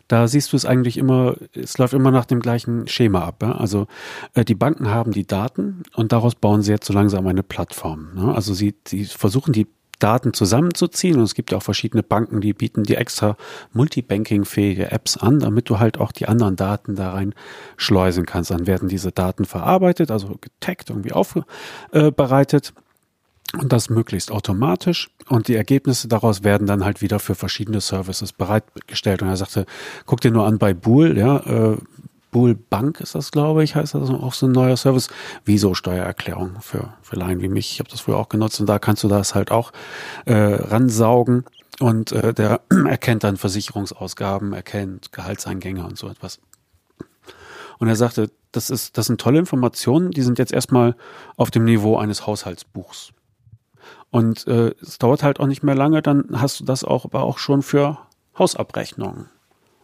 da siehst du es eigentlich immer, es läuft immer nach dem gleichen Schema ab. Ja? Also äh, die Banken haben die Daten und daraus bauen sie jetzt so langsam eine Plattform. Ne? Also sie, sie versuchen die Daten zusammenzuziehen. Und es gibt ja auch verschiedene Banken, die bieten dir extra Multibanking-fähige Apps an, damit du halt auch die anderen Daten da rein schleusen kannst. Dann werden diese Daten verarbeitet, also getaggt, irgendwie aufbereitet. Und das möglichst automatisch. Und die Ergebnisse daraus werden dann halt wieder für verschiedene Services bereitgestellt. Und er sagte, guck dir nur an bei Bool, ja, äh, Bool Bank ist das, glaube ich, heißt das auch so ein neuer Service. Wieso Steuererklärung für, für Laien wie mich. Ich habe das früher auch genutzt und da kannst du das halt auch äh, ransaugen. Und äh, der erkennt dann Versicherungsausgaben, erkennt Gehaltseingänge und so etwas. Und er sagte, das ist, das sind tolle Informationen, die sind jetzt erstmal auf dem Niveau eines Haushaltsbuchs. Und äh, es dauert halt auch nicht mehr lange, dann hast du das auch, aber auch schon für Hausabrechnungen.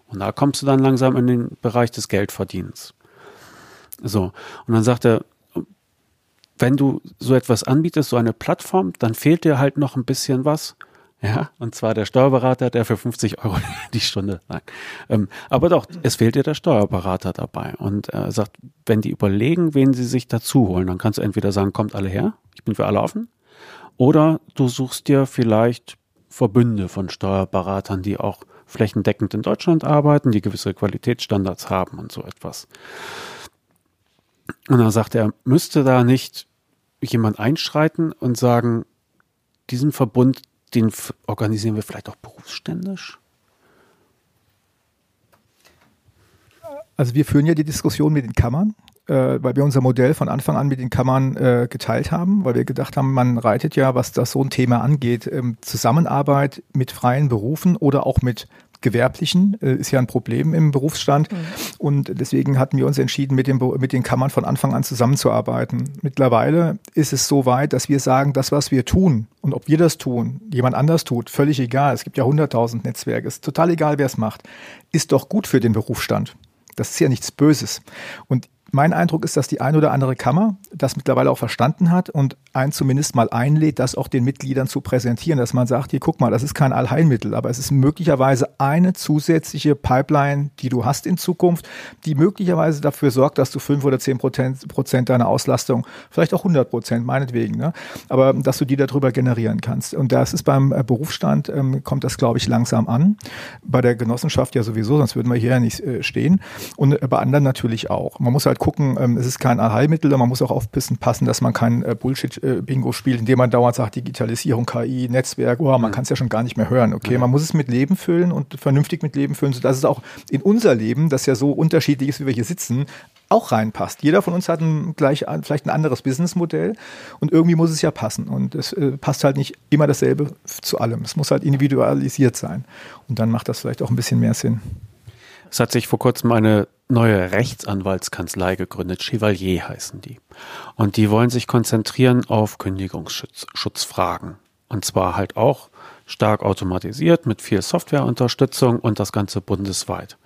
Und da kommst du dann langsam in den Bereich des Geldverdienens. So. Und dann sagt er, wenn du so etwas anbietest, so eine Plattform, dann fehlt dir halt noch ein bisschen was. Ja, und zwar der Steuerberater, der für 50 Euro die Stunde. Nein. Ähm, aber doch, es fehlt dir der Steuerberater dabei. Und er sagt, wenn die überlegen, wen sie sich dazu holen, dann kannst du entweder sagen, kommt alle her, ich bin für alle offen. Oder du suchst dir vielleicht Verbünde von Steuerberatern, die auch flächendeckend in Deutschland arbeiten, die gewisse Qualitätsstandards haben und so etwas. Und dann sagt er, müsste da nicht jemand einschreiten und sagen, diesen Verbund, den organisieren wir vielleicht auch berufsständisch? Also wir führen ja die Diskussion mit den Kammern äh, weil wir unser Modell von Anfang an mit den Kammern äh, geteilt haben, weil wir gedacht haben, man reitet ja, was das so ein Thema angeht, ähm, Zusammenarbeit mit freien Berufen oder auch mit gewerblichen äh, ist ja ein Problem im Berufsstand. Mhm. Und deswegen hatten wir uns entschieden, mit, dem, mit den Kammern von Anfang an zusammenzuarbeiten. Mittlerweile ist es so weit, dass wir sagen, das, was wir tun und ob wir das tun, jemand anders tut, völlig egal. Es gibt ja hunderttausend Netzwerke. Es ist total egal, wer es macht. Ist doch gut für den Berufsstand. Das ist ja nichts Böses. Und mein Eindruck ist, dass die ein oder andere Kammer das mittlerweile auch verstanden hat und einen zumindest mal einlädt, das auch den Mitgliedern zu präsentieren, dass man sagt, hier guck mal, das ist kein Allheilmittel, aber es ist möglicherweise eine zusätzliche Pipeline, die du hast in Zukunft, die möglicherweise dafür sorgt, dass du fünf oder zehn Prozent deiner Auslastung, vielleicht auch 100 Prozent, meinetwegen, ne? aber dass du die darüber generieren kannst. Und das ist beim äh, Berufsstand, ähm, kommt das, glaube ich, langsam an. Bei der Genossenschaft ja sowieso, sonst würden wir hier ja nicht äh, stehen. Und äh, bei anderen natürlich auch. Man muss halt gucken, ähm, es ist kein Allheilmittel, man muss auch aufpassen, dass man kein äh, Bullshit äh, spielt, indem man dauernd sagt, Digitalisierung, KI, Netzwerk, oh, man mhm. kann es ja schon gar nicht mehr hören. Okay, mhm. man muss es mit Leben füllen und vernünftig mit Leben füllen, sodass es auch in unser Leben, das ja so unterschiedlich ist, wie wir hier sitzen, auch reinpasst. Jeder von uns hat ein, gleich, vielleicht ein anderes Businessmodell und irgendwie muss es ja passen. Und es äh, passt halt nicht immer dasselbe zu allem. Es muss halt individualisiert sein. Und dann macht das vielleicht auch ein bisschen mehr Sinn. Es hat sich vor kurzem eine neue Rechtsanwaltskanzlei gegründet. Chevalier heißen die. Und die wollen sich konzentrieren auf Kündigungsschutzfragen. Und zwar halt auch stark automatisiert mit viel Softwareunterstützung und das Ganze bundesweit.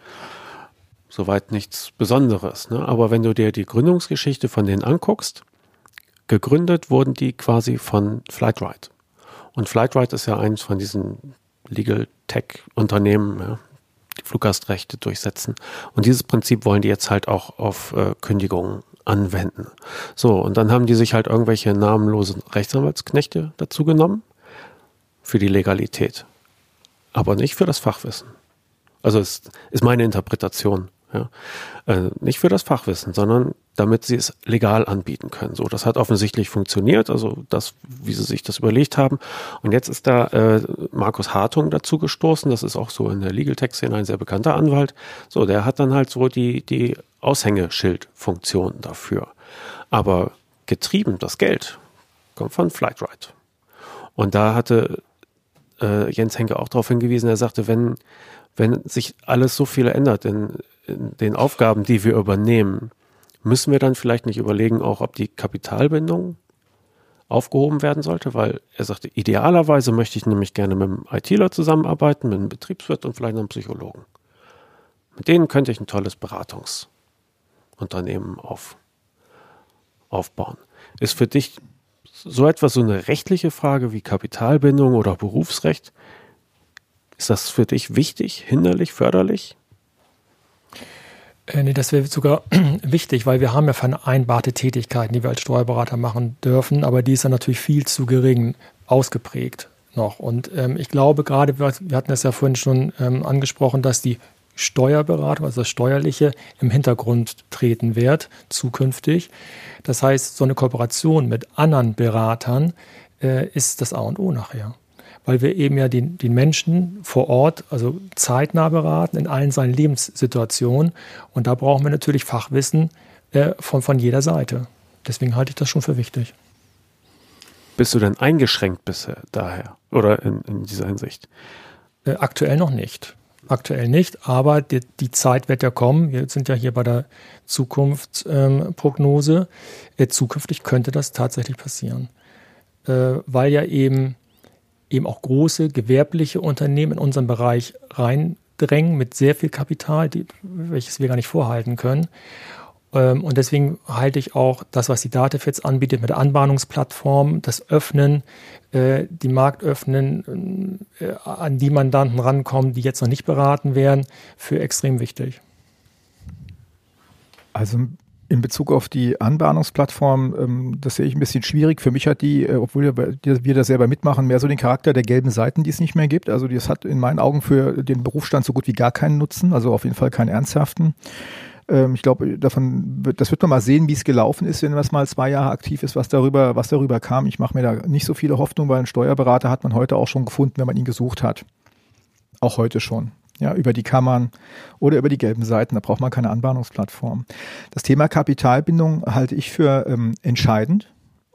Soweit nichts Besonderes. Ne? Aber wenn du dir die Gründungsgeschichte von denen anguckst, gegründet wurden die quasi von Flightride. Und Flightride ist ja eins von diesen Legal Tech Unternehmen, ja, die Fluggastrechte durchsetzen. Und dieses Prinzip wollen die jetzt halt auch auf äh, Kündigungen anwenden. So, und dann haben die sich halt irgendwelche namenlosen Rechtsanwaltsknechte dazu genommen für die Legalität, aber nicht für das Fachwissen. Also es ist meine Interpretation. Ja. Äh, nicht für das Fachwissen, sondern damit sie es legal anbieten können. So, das hat offensichtlich funktioniert, also das, wie sie sich das überlegt haben. Und jetzt ist da äh, Markus Hartung dazu gestoßen. Das ist auch so in der Legal Tech Szene ein sehr bekannter Anwalt. So, der hat dann halt so die die Aushängeschildfunktion dafür. Aber getrieben, das Geld kommt von Flightride. Und da hatte äh, Jens Henke auch darauf hingewiesen. Er sagte, wenn wenn sich alles so viel ändert in den Aufgaben, die wir übernehmen, müssen wir dann vielleicht nicht überlegen, auch ob die Kapitalbindung aufgehoben werden sollte, weil er sagte, idealerweise möchte ich nämlich gerne mit einem ITler zusammenarbeiten, mit einem Betriebswirt und vielleicht einem Psychologen. Mit denen könnte ich ein tolles Beratungsunternehmen auf, aufbauen. Ist für dich so etwas so eine rechtliche Frage wie Kapitalbindung oder Berufsrecht Ist das für dich wichtig, hinderlich, förderlich? Äh, nee, das wäre sogar wichtig, weil wir haben ja vereinbarte Tätigkeiten, die wir als Steuerberater machen dürfen, aber die ist ja natürlich viel zu gering ausgeprägt noch. Und ähm, ich glaube gerade, wir hatten es ja vorhin schon ähm, angesprochen, dass die Steuerberatung, also das Steuerliche, im Hintergrund treten wird, zukünftig. Das heißt, so eine Kooperation mit anderen Beratern äh, ist das A und O nachher weil wir eben ja den, den Menschen vor Ort, also zeitnah beraten in allen seinen Lebenssituationen. Und da brauchen wir natürlich Fachwissen äh, von, von jeder Seite. Deswegen halte ich das schon für wichtig. Bist du denn eingeschränkt bisher daher oder in, in dieser Hinsicht? Äh, aktuell noch nicht. Aktuell nicht, aber die, die, Zeit wird ja kommen. Wir sind ja hier bei der Zukunftsprognose. Ähm, äh, zukünftig könnte das tatsächlich passieren, äh, weil ja eben eben auch große gewerbliche Unternehmen in unseren Bereich reindrängen mit sehr viel Kapital, die, welches wir gar nicht vorhalten können. Ähm, und deswegen halte ich auch das, was die jetzt anbietet mit der Anbahnungsplattform, das Öffnen, äh, die Markt öffnen, äh, an die Mandanten rankommen, die jetzt noch nicht beraten werden, für extrem wichtig. Also in Bezug auf die Anbahnungsplattform, ähm, das sehe ich ein bisschen schwierig. Für mich hat die, äh, obwohl wir, das selber mitmachen, mehr so den Charakter der gelben Seiten, die es nicht mehr gibt. Also das hat in meinen Augen für den Berufsstand so gut wie gar keinen Nutzen, also auf jeden Fall keinen ernsthaften. Ähm, ich glaube, davon das wird man mal sehen, wie es gelaufen ist, wenn das mal zwei Jahre aktiv ist, was darüber, was darüber kam. Ich mache mir da nicht so viele Hoffnung, weil einen Steuerberater hat man heute auch schon gefunden, wenn man ihn gesucht hat. Auch heute schon ja, über die Kammern oder über die gelben Seiten. Da braucht man keine Anbahnungsplattform. Das Thema Kapitalbindung halte ich für ähm, entscheidend.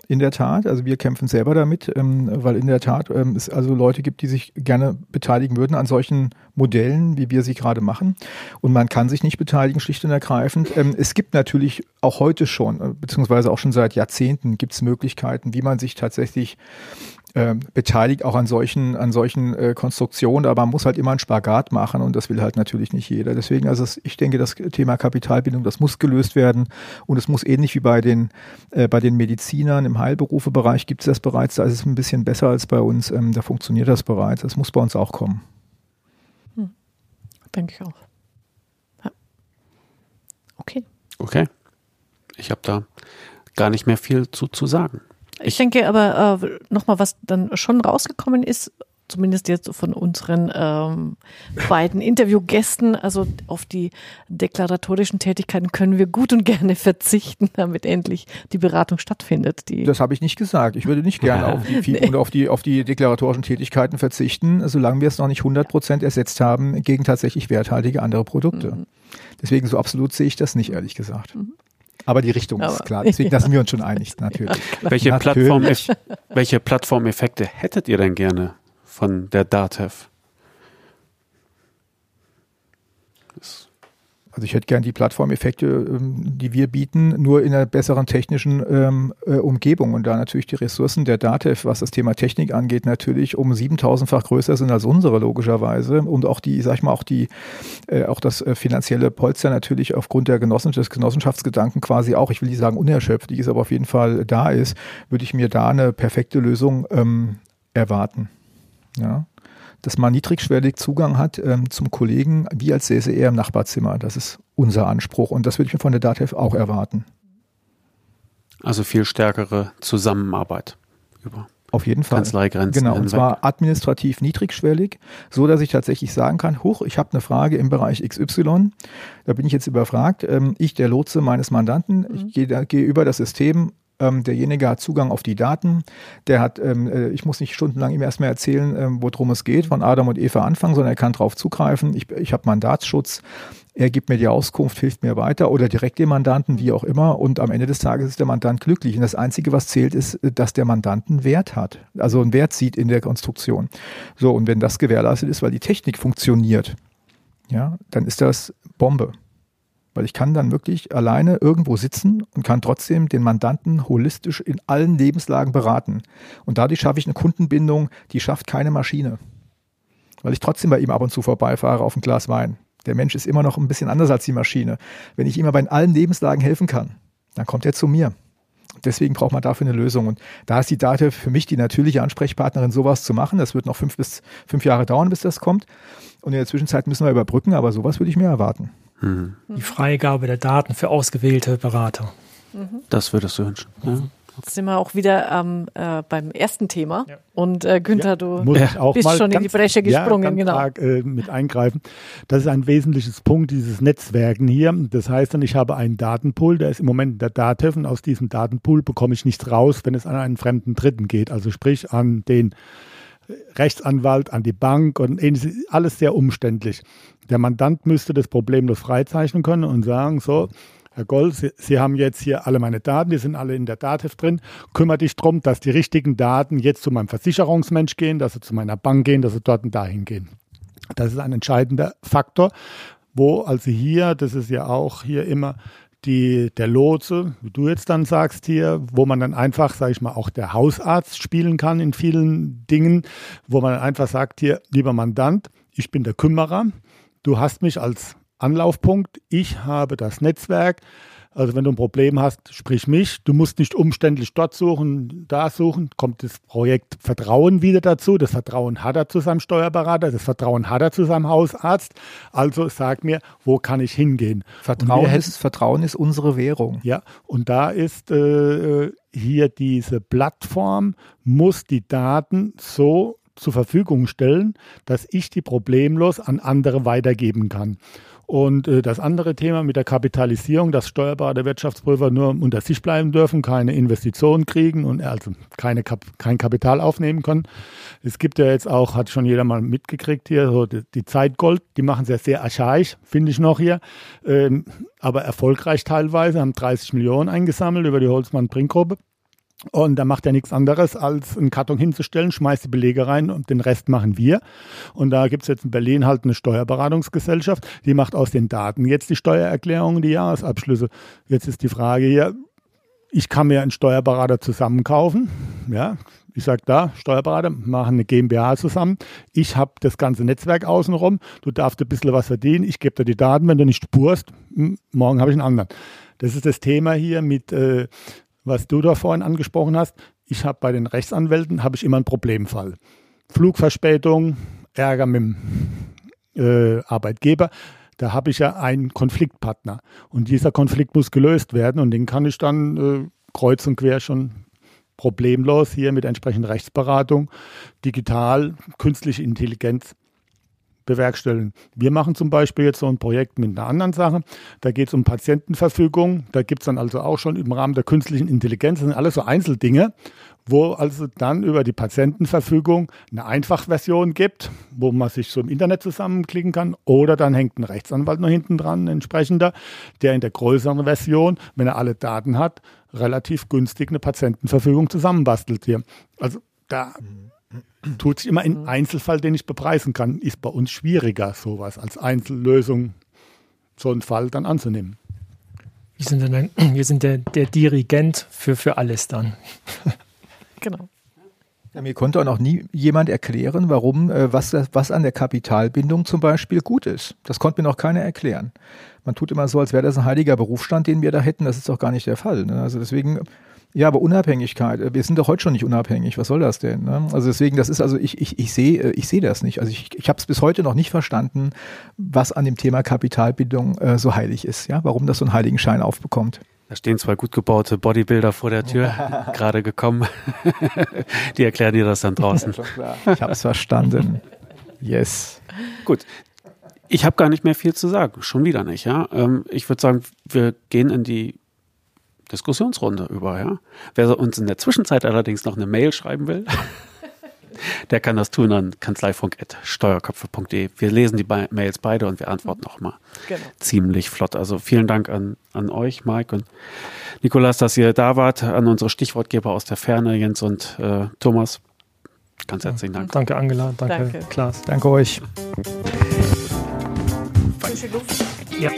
In der Tat, also wir kämpfen selber damit, ähm, weil in der Tat ähm, es also Leute gibt, die sich gerne beteiligen würden an solchen Modellen, wie wir sie gerade machen. Und man kann sich nicht beteiligen, schlicht und ergreifend. Ähm, es gibt natürlich auch heute schon, äh, beziehungsweise auch schon seit Jahrzehnten, gibt es Möglichkeiten, wie man sich tatsächlich äh, beteiligt auch an solchen, an solchen äh, Konstruktionen, aber man muss halt immer einen Spagat machen und das will halt natürlich nicht jeder. Deswegen, also ich denke, das Thema Kapitalbindung, das muss gelöst werden und es muss ähnlich wie bei den, äh, bei den Medizinern im Heilberufebereich gibt es das bereits, da ist es ein bisschen besser als bei uns, ähm, da funktioniert das bereits. Das muss bei uns auch kommen. Hm. Denke ich auch. Ja. Okay. Okay. Ich habe da gar nicht mehr viel zu, zu sagen. Ich denke aber äh, nochmal, was dann schon rausgekommen ist, zumindest jetzt von unseren ähm, beiden Interviewgästen, also auf die deklaratorischen Tätigkeiten können wir gut und gerne verzichten, damit endlich die Beratung stattfindet. Die das habe ich nicht gesagt. Ich würde nicht gerne auf die, nee. auf, die, auf die deklaratorischen Tätigkeiten verzichten, solange wir es noch nicht 100 Prozent ersetzt haben gegen tatsächlich werthaltige andere Produkte. Mhm. Deswegen so absolut sehe ich das nicht, ehrlich gesagt. Mhm. Aber die Richtung Aber, ist klar. Deswegen ja. sind wir uns schon einig, natürlich. Ja, welche, Plattform, welche Plattformeffekte hättet ihr denn gerne von der DATEV? Also ich hätte gern die Plattformeffekte, ähm, die wir bieten, nur in einer besseren technischen ähm, äh, Umgebung. Und da natürlich die Ressourcen der DATEV, was das Thema Technik angeht, natürlich um 7000-fach größer sind als unsere logischerweise. Und auch die, sag ich mal, auch die, äh, auch das äh, finanzielle Polster natürlich aufgrund der Genossenschaft, des Genossenschaftsgedanken quasi auch, ich will nicht sagen unerschöpft, die es aber auf jeden Fall da ist, würde ich mir da eine perfekte Lösung ähm, erwarten. Ja dass man niedrigschwellig Zugang hat ähm, zum Kollegen, wie als säße er im Nachbarzimmer. Das ist unser Anspruch und das würde ich mir von der DATEV auch erwarten. Also viel stärkere Zusammenarbeit über auf jeden Fall. Kanzleigrenzen. Genau, hinweg. und zwar administrativ niedrigschwellig, so dass ich tatsächlich sagen kann, huch, ich habe eine Frage im Bereich XY, da bin ich jetzt überfragt. Ähm, ich, der Lotse meines Mandanten, mhm. ich gehe geh über das System, ähm, derjenige hat Zugang auf die Daten. Der hat, ähm, äh, ich muss nicht stundenlang ihm erstmal erzählen, ähm, worum es geht, von Adam und Eva anfangen, sondern er kann darauf zugreifen. Ich, ich habe Mandatsschutz. Er gibt mir die Auskunft, hilft mir weiter oder direkt dem Mandanten, wie auch immer. Und am Ende des Tages ist der Mandant glücklich. Und das Einzige, was zählt, ist, dass der Mandant einen Wert hat. Also einen Wert sieht in der Konstruktion. So, und wenn das gewährleistet ist, weil die Technik funktioniert, ja, dann ist das Bombe. Weil ich kann dann wirklich alleine irgendwo sitzen und kann trotzdem den Mandanten holistisch in allen Lebenslagen beraten. Und dadurch schaffe ich eine Kundenbindung, die schafft keine Maschine. Weil ich trotzdem bei ihm ab und zu vorbeifahre auf ein Glas Wein. Der Mensch ist immer noch ein bisschen anders als die Maschine. Wenn ich ihm aber in allen Lebenslagen helfen kann, dann kommt er zu mir. deswegen braucht man dafür eine Lösung. Und da ist die Date für mich die natürliche Ansprechpartnerin, sowas zu machen. Das wird noch fünf bis fünf Jahre dauern, bis das kommt. Und in der Zwischenzeit müssen wir überbrücken, aber sowas würde ich mir erwarten. Mhm. Die Freigabe der Daten für ausgewählte Berater. Das würdest du wünschen. Ja. Jetzt sind wir auch wieder ähm, äh, beim ersten Thema. Ja. Und äh, Günther, du bist schon in die Bresche gesprungen. Ja, genau. Arg, äh, mit eingreifen. Das ist ein wesentliches Punkt, dieses Netzwerken hier. Das heißt dann, ich habe einen Datenpool, der ist im Moment in der DATEV und aus diesem Datenpool bekomme ich nichts raus, wenn es an einen fremden Dritten geht. Also sprich an den Rechtsanwalt, an die Bank und alles sehr umständlich. Der Mandant müsste das problemlos freizeichnen können und sagen, so, Herr Goll, Sie, Sie, haben jetzt hier alle meine Daten, die sind alle in der Datev drin. Kümmere dich darum, dass die richtigen Daten jetzt zu meinem Versicherungsmensch gehen, dass sie zu meiner Bank gehen, dass sie dort und dahin gehen. Das ist ein entscheidender Faktor, wo also hier, das ist ja auch hier immer die, der Lotse, wie du jetzt dann sagst hier, wo man dann einfach, sage ich mal, auch der Hausarzt spielen kann in vielen Dingen, wo man einfach sagt hier, lieber Mandant, ich bin der Kümmerer, du hast mich als Anlaufpunkt. Ich habe das Netzwerk. Also wenn du ein Problem hast, sprich mich. Du musst nicht umständlich dort suchen, da suchen. Kommt das Projekt Vertrauen wieder dazu. Das Vertrauen hat er zu seinem Steuerberater, das Vertrauen hat er zu seinem Hausarzt. Also sag mir, wo kann ich hingehen? Vertrauen, ist, Vertrauen ist unsere Währung. Ja, und da ist äh, hier diese Plattform, muss die Daten so zur Verfügung stellen, dass ich die problemlos an andere weitergeben kann. Und äh, das andere Thema mit der Kapitalisierung, dass Steuerberater, Wirtschaftsprüfer nur unter sich bleiben dürfen, keine Investitionen kriegen und also keine Kap kein Kapital aufnehmen können. Es gibt ja jetzt auch, hat schon jeder mal mitgekriegt hier, so die, die Zeitgold, die machen es ja sehr archaisch, finde ich noch hier, ähm, aber erfolgreich teilweise, haben 30 Millionen eingesammelt über die Holzmann-Brink-Gruppe. Und da macht er nichts anderes, als einen Karton hinzustellen, schmeißt die Belege rein und den Rest machen wir. Und da gibt es jetzt in Berlin halt eine Steuerberatungsgesellschaft, die macht aus den Daten jetzt die Steuererklärungen, die Jahresabschlüsse. Jetzt ist die Frage hier, ich kann mir einen Steuerberater zusammenkaufen. Ja, ich sage da, Steuerberater, machen eine GmbH zusammen. Ich habe das ganze Netzwerk außenrum. Du darfst ein bisschen was verdienen. Ich gebe dir die Daten. Wenn du nicht spurst, hm, morgen habe ich einen anderen. Das ist das Thema hier mit äh, was du da vorhin angesprochen hast, ich habe bei den Rechtsanwälten habe ich immer einen Problemfall. Flugverspätung, Ärger mit dem äh, Arbeitgeber. Da habe ich ja einen Konfliktpartner. Und dieser Konflikt muss gelöst werden und den kann ich dann äh, kreuz und quer schon problemlos hier mit entsprechender Rechtsberatung, digital, künstliche Intelligenz bewerkstelligen. Wir machen zum Beispiel jetzt so ein Projekt mit einer anderen Sache. Da geht es um Patientenverfügung. Da gibt es dann also auch schon im Rahmen der künstlichen Intelligenz, das sind alles so Einzeldinge, wo also dann über die Patientenverfügung eine Einfachversion gibt, wo man sich so im Internet zusammenklicken kann. Oder dann hängt ein Rechtsanwalt noch hinten dran, entsprechender, der in der größeren Version, wenn er alle Daten hat, relativ günstig eine Patientenverfügung zusammenbastelt hier. Also da mhm tut sich immer in Einzelfall, den ich bepreisen kann. Ist bei uns schwieriger, sowas als Einzellösung, so einen Fall dann anzunehmen. Wir sind, dann, wir sind der, der Dirigent für, für alles dann. genau. Ja, mir konnte auch noch nie jemand erklären, warum, äh, was, was an der Kapitalbindung zum Beispiel gut ist. Das konnte mir noch keiner erklären. Man tut immer so, als wäre das ein heiliger Berufsstand, den wir da hätten. Das ist doch gar nicht der Fall. Ne? Also deswegen ja, aber Unabhängigkeit. Äh, wir sind doch heute schon nicht unabhängig. Was soll das denn? Ne? Also deswegen, das ist also ich ich ich sehe äh, ich sehe das nicht. Also ich ich habe es bis heute noch nicht verstanden, was an dem Thema Kapitalbildung äh, so heilig ist. Ja, warum das so einen heiligen Schein aufbekommt. Da stehen zwei gut gebaute Bodybuilder vor der Tür, gerade gekommen. Die erklären dir das dann draußen. ich habe es verstanden. Yes. Gut. Ich habe gar nicht mehr viel zu sagen. Schon wieder nicht, ja. Ähm, ich würde sagen, wir gehen in die Diskussionsrunde über, ja. Wer uns in der Zwischenzeit allerdings noch eine Mail schreiben will, der kann das tun an kanzleifunk.steuerköpfe.de. Wir lesen die Mails beide und wir antworten auch mal genau. ziemlich flott. Also vielen Dank an, an euch, Mike und Nikolas, dass ihr da wart, an unsere Stichwortgeber aus der Ferne, Jens und äh, Thomas. Ganz herzlichen Dank. Danke, Angela. Danke, danke. Klaas. Danke euch. Frische Luft. Ja.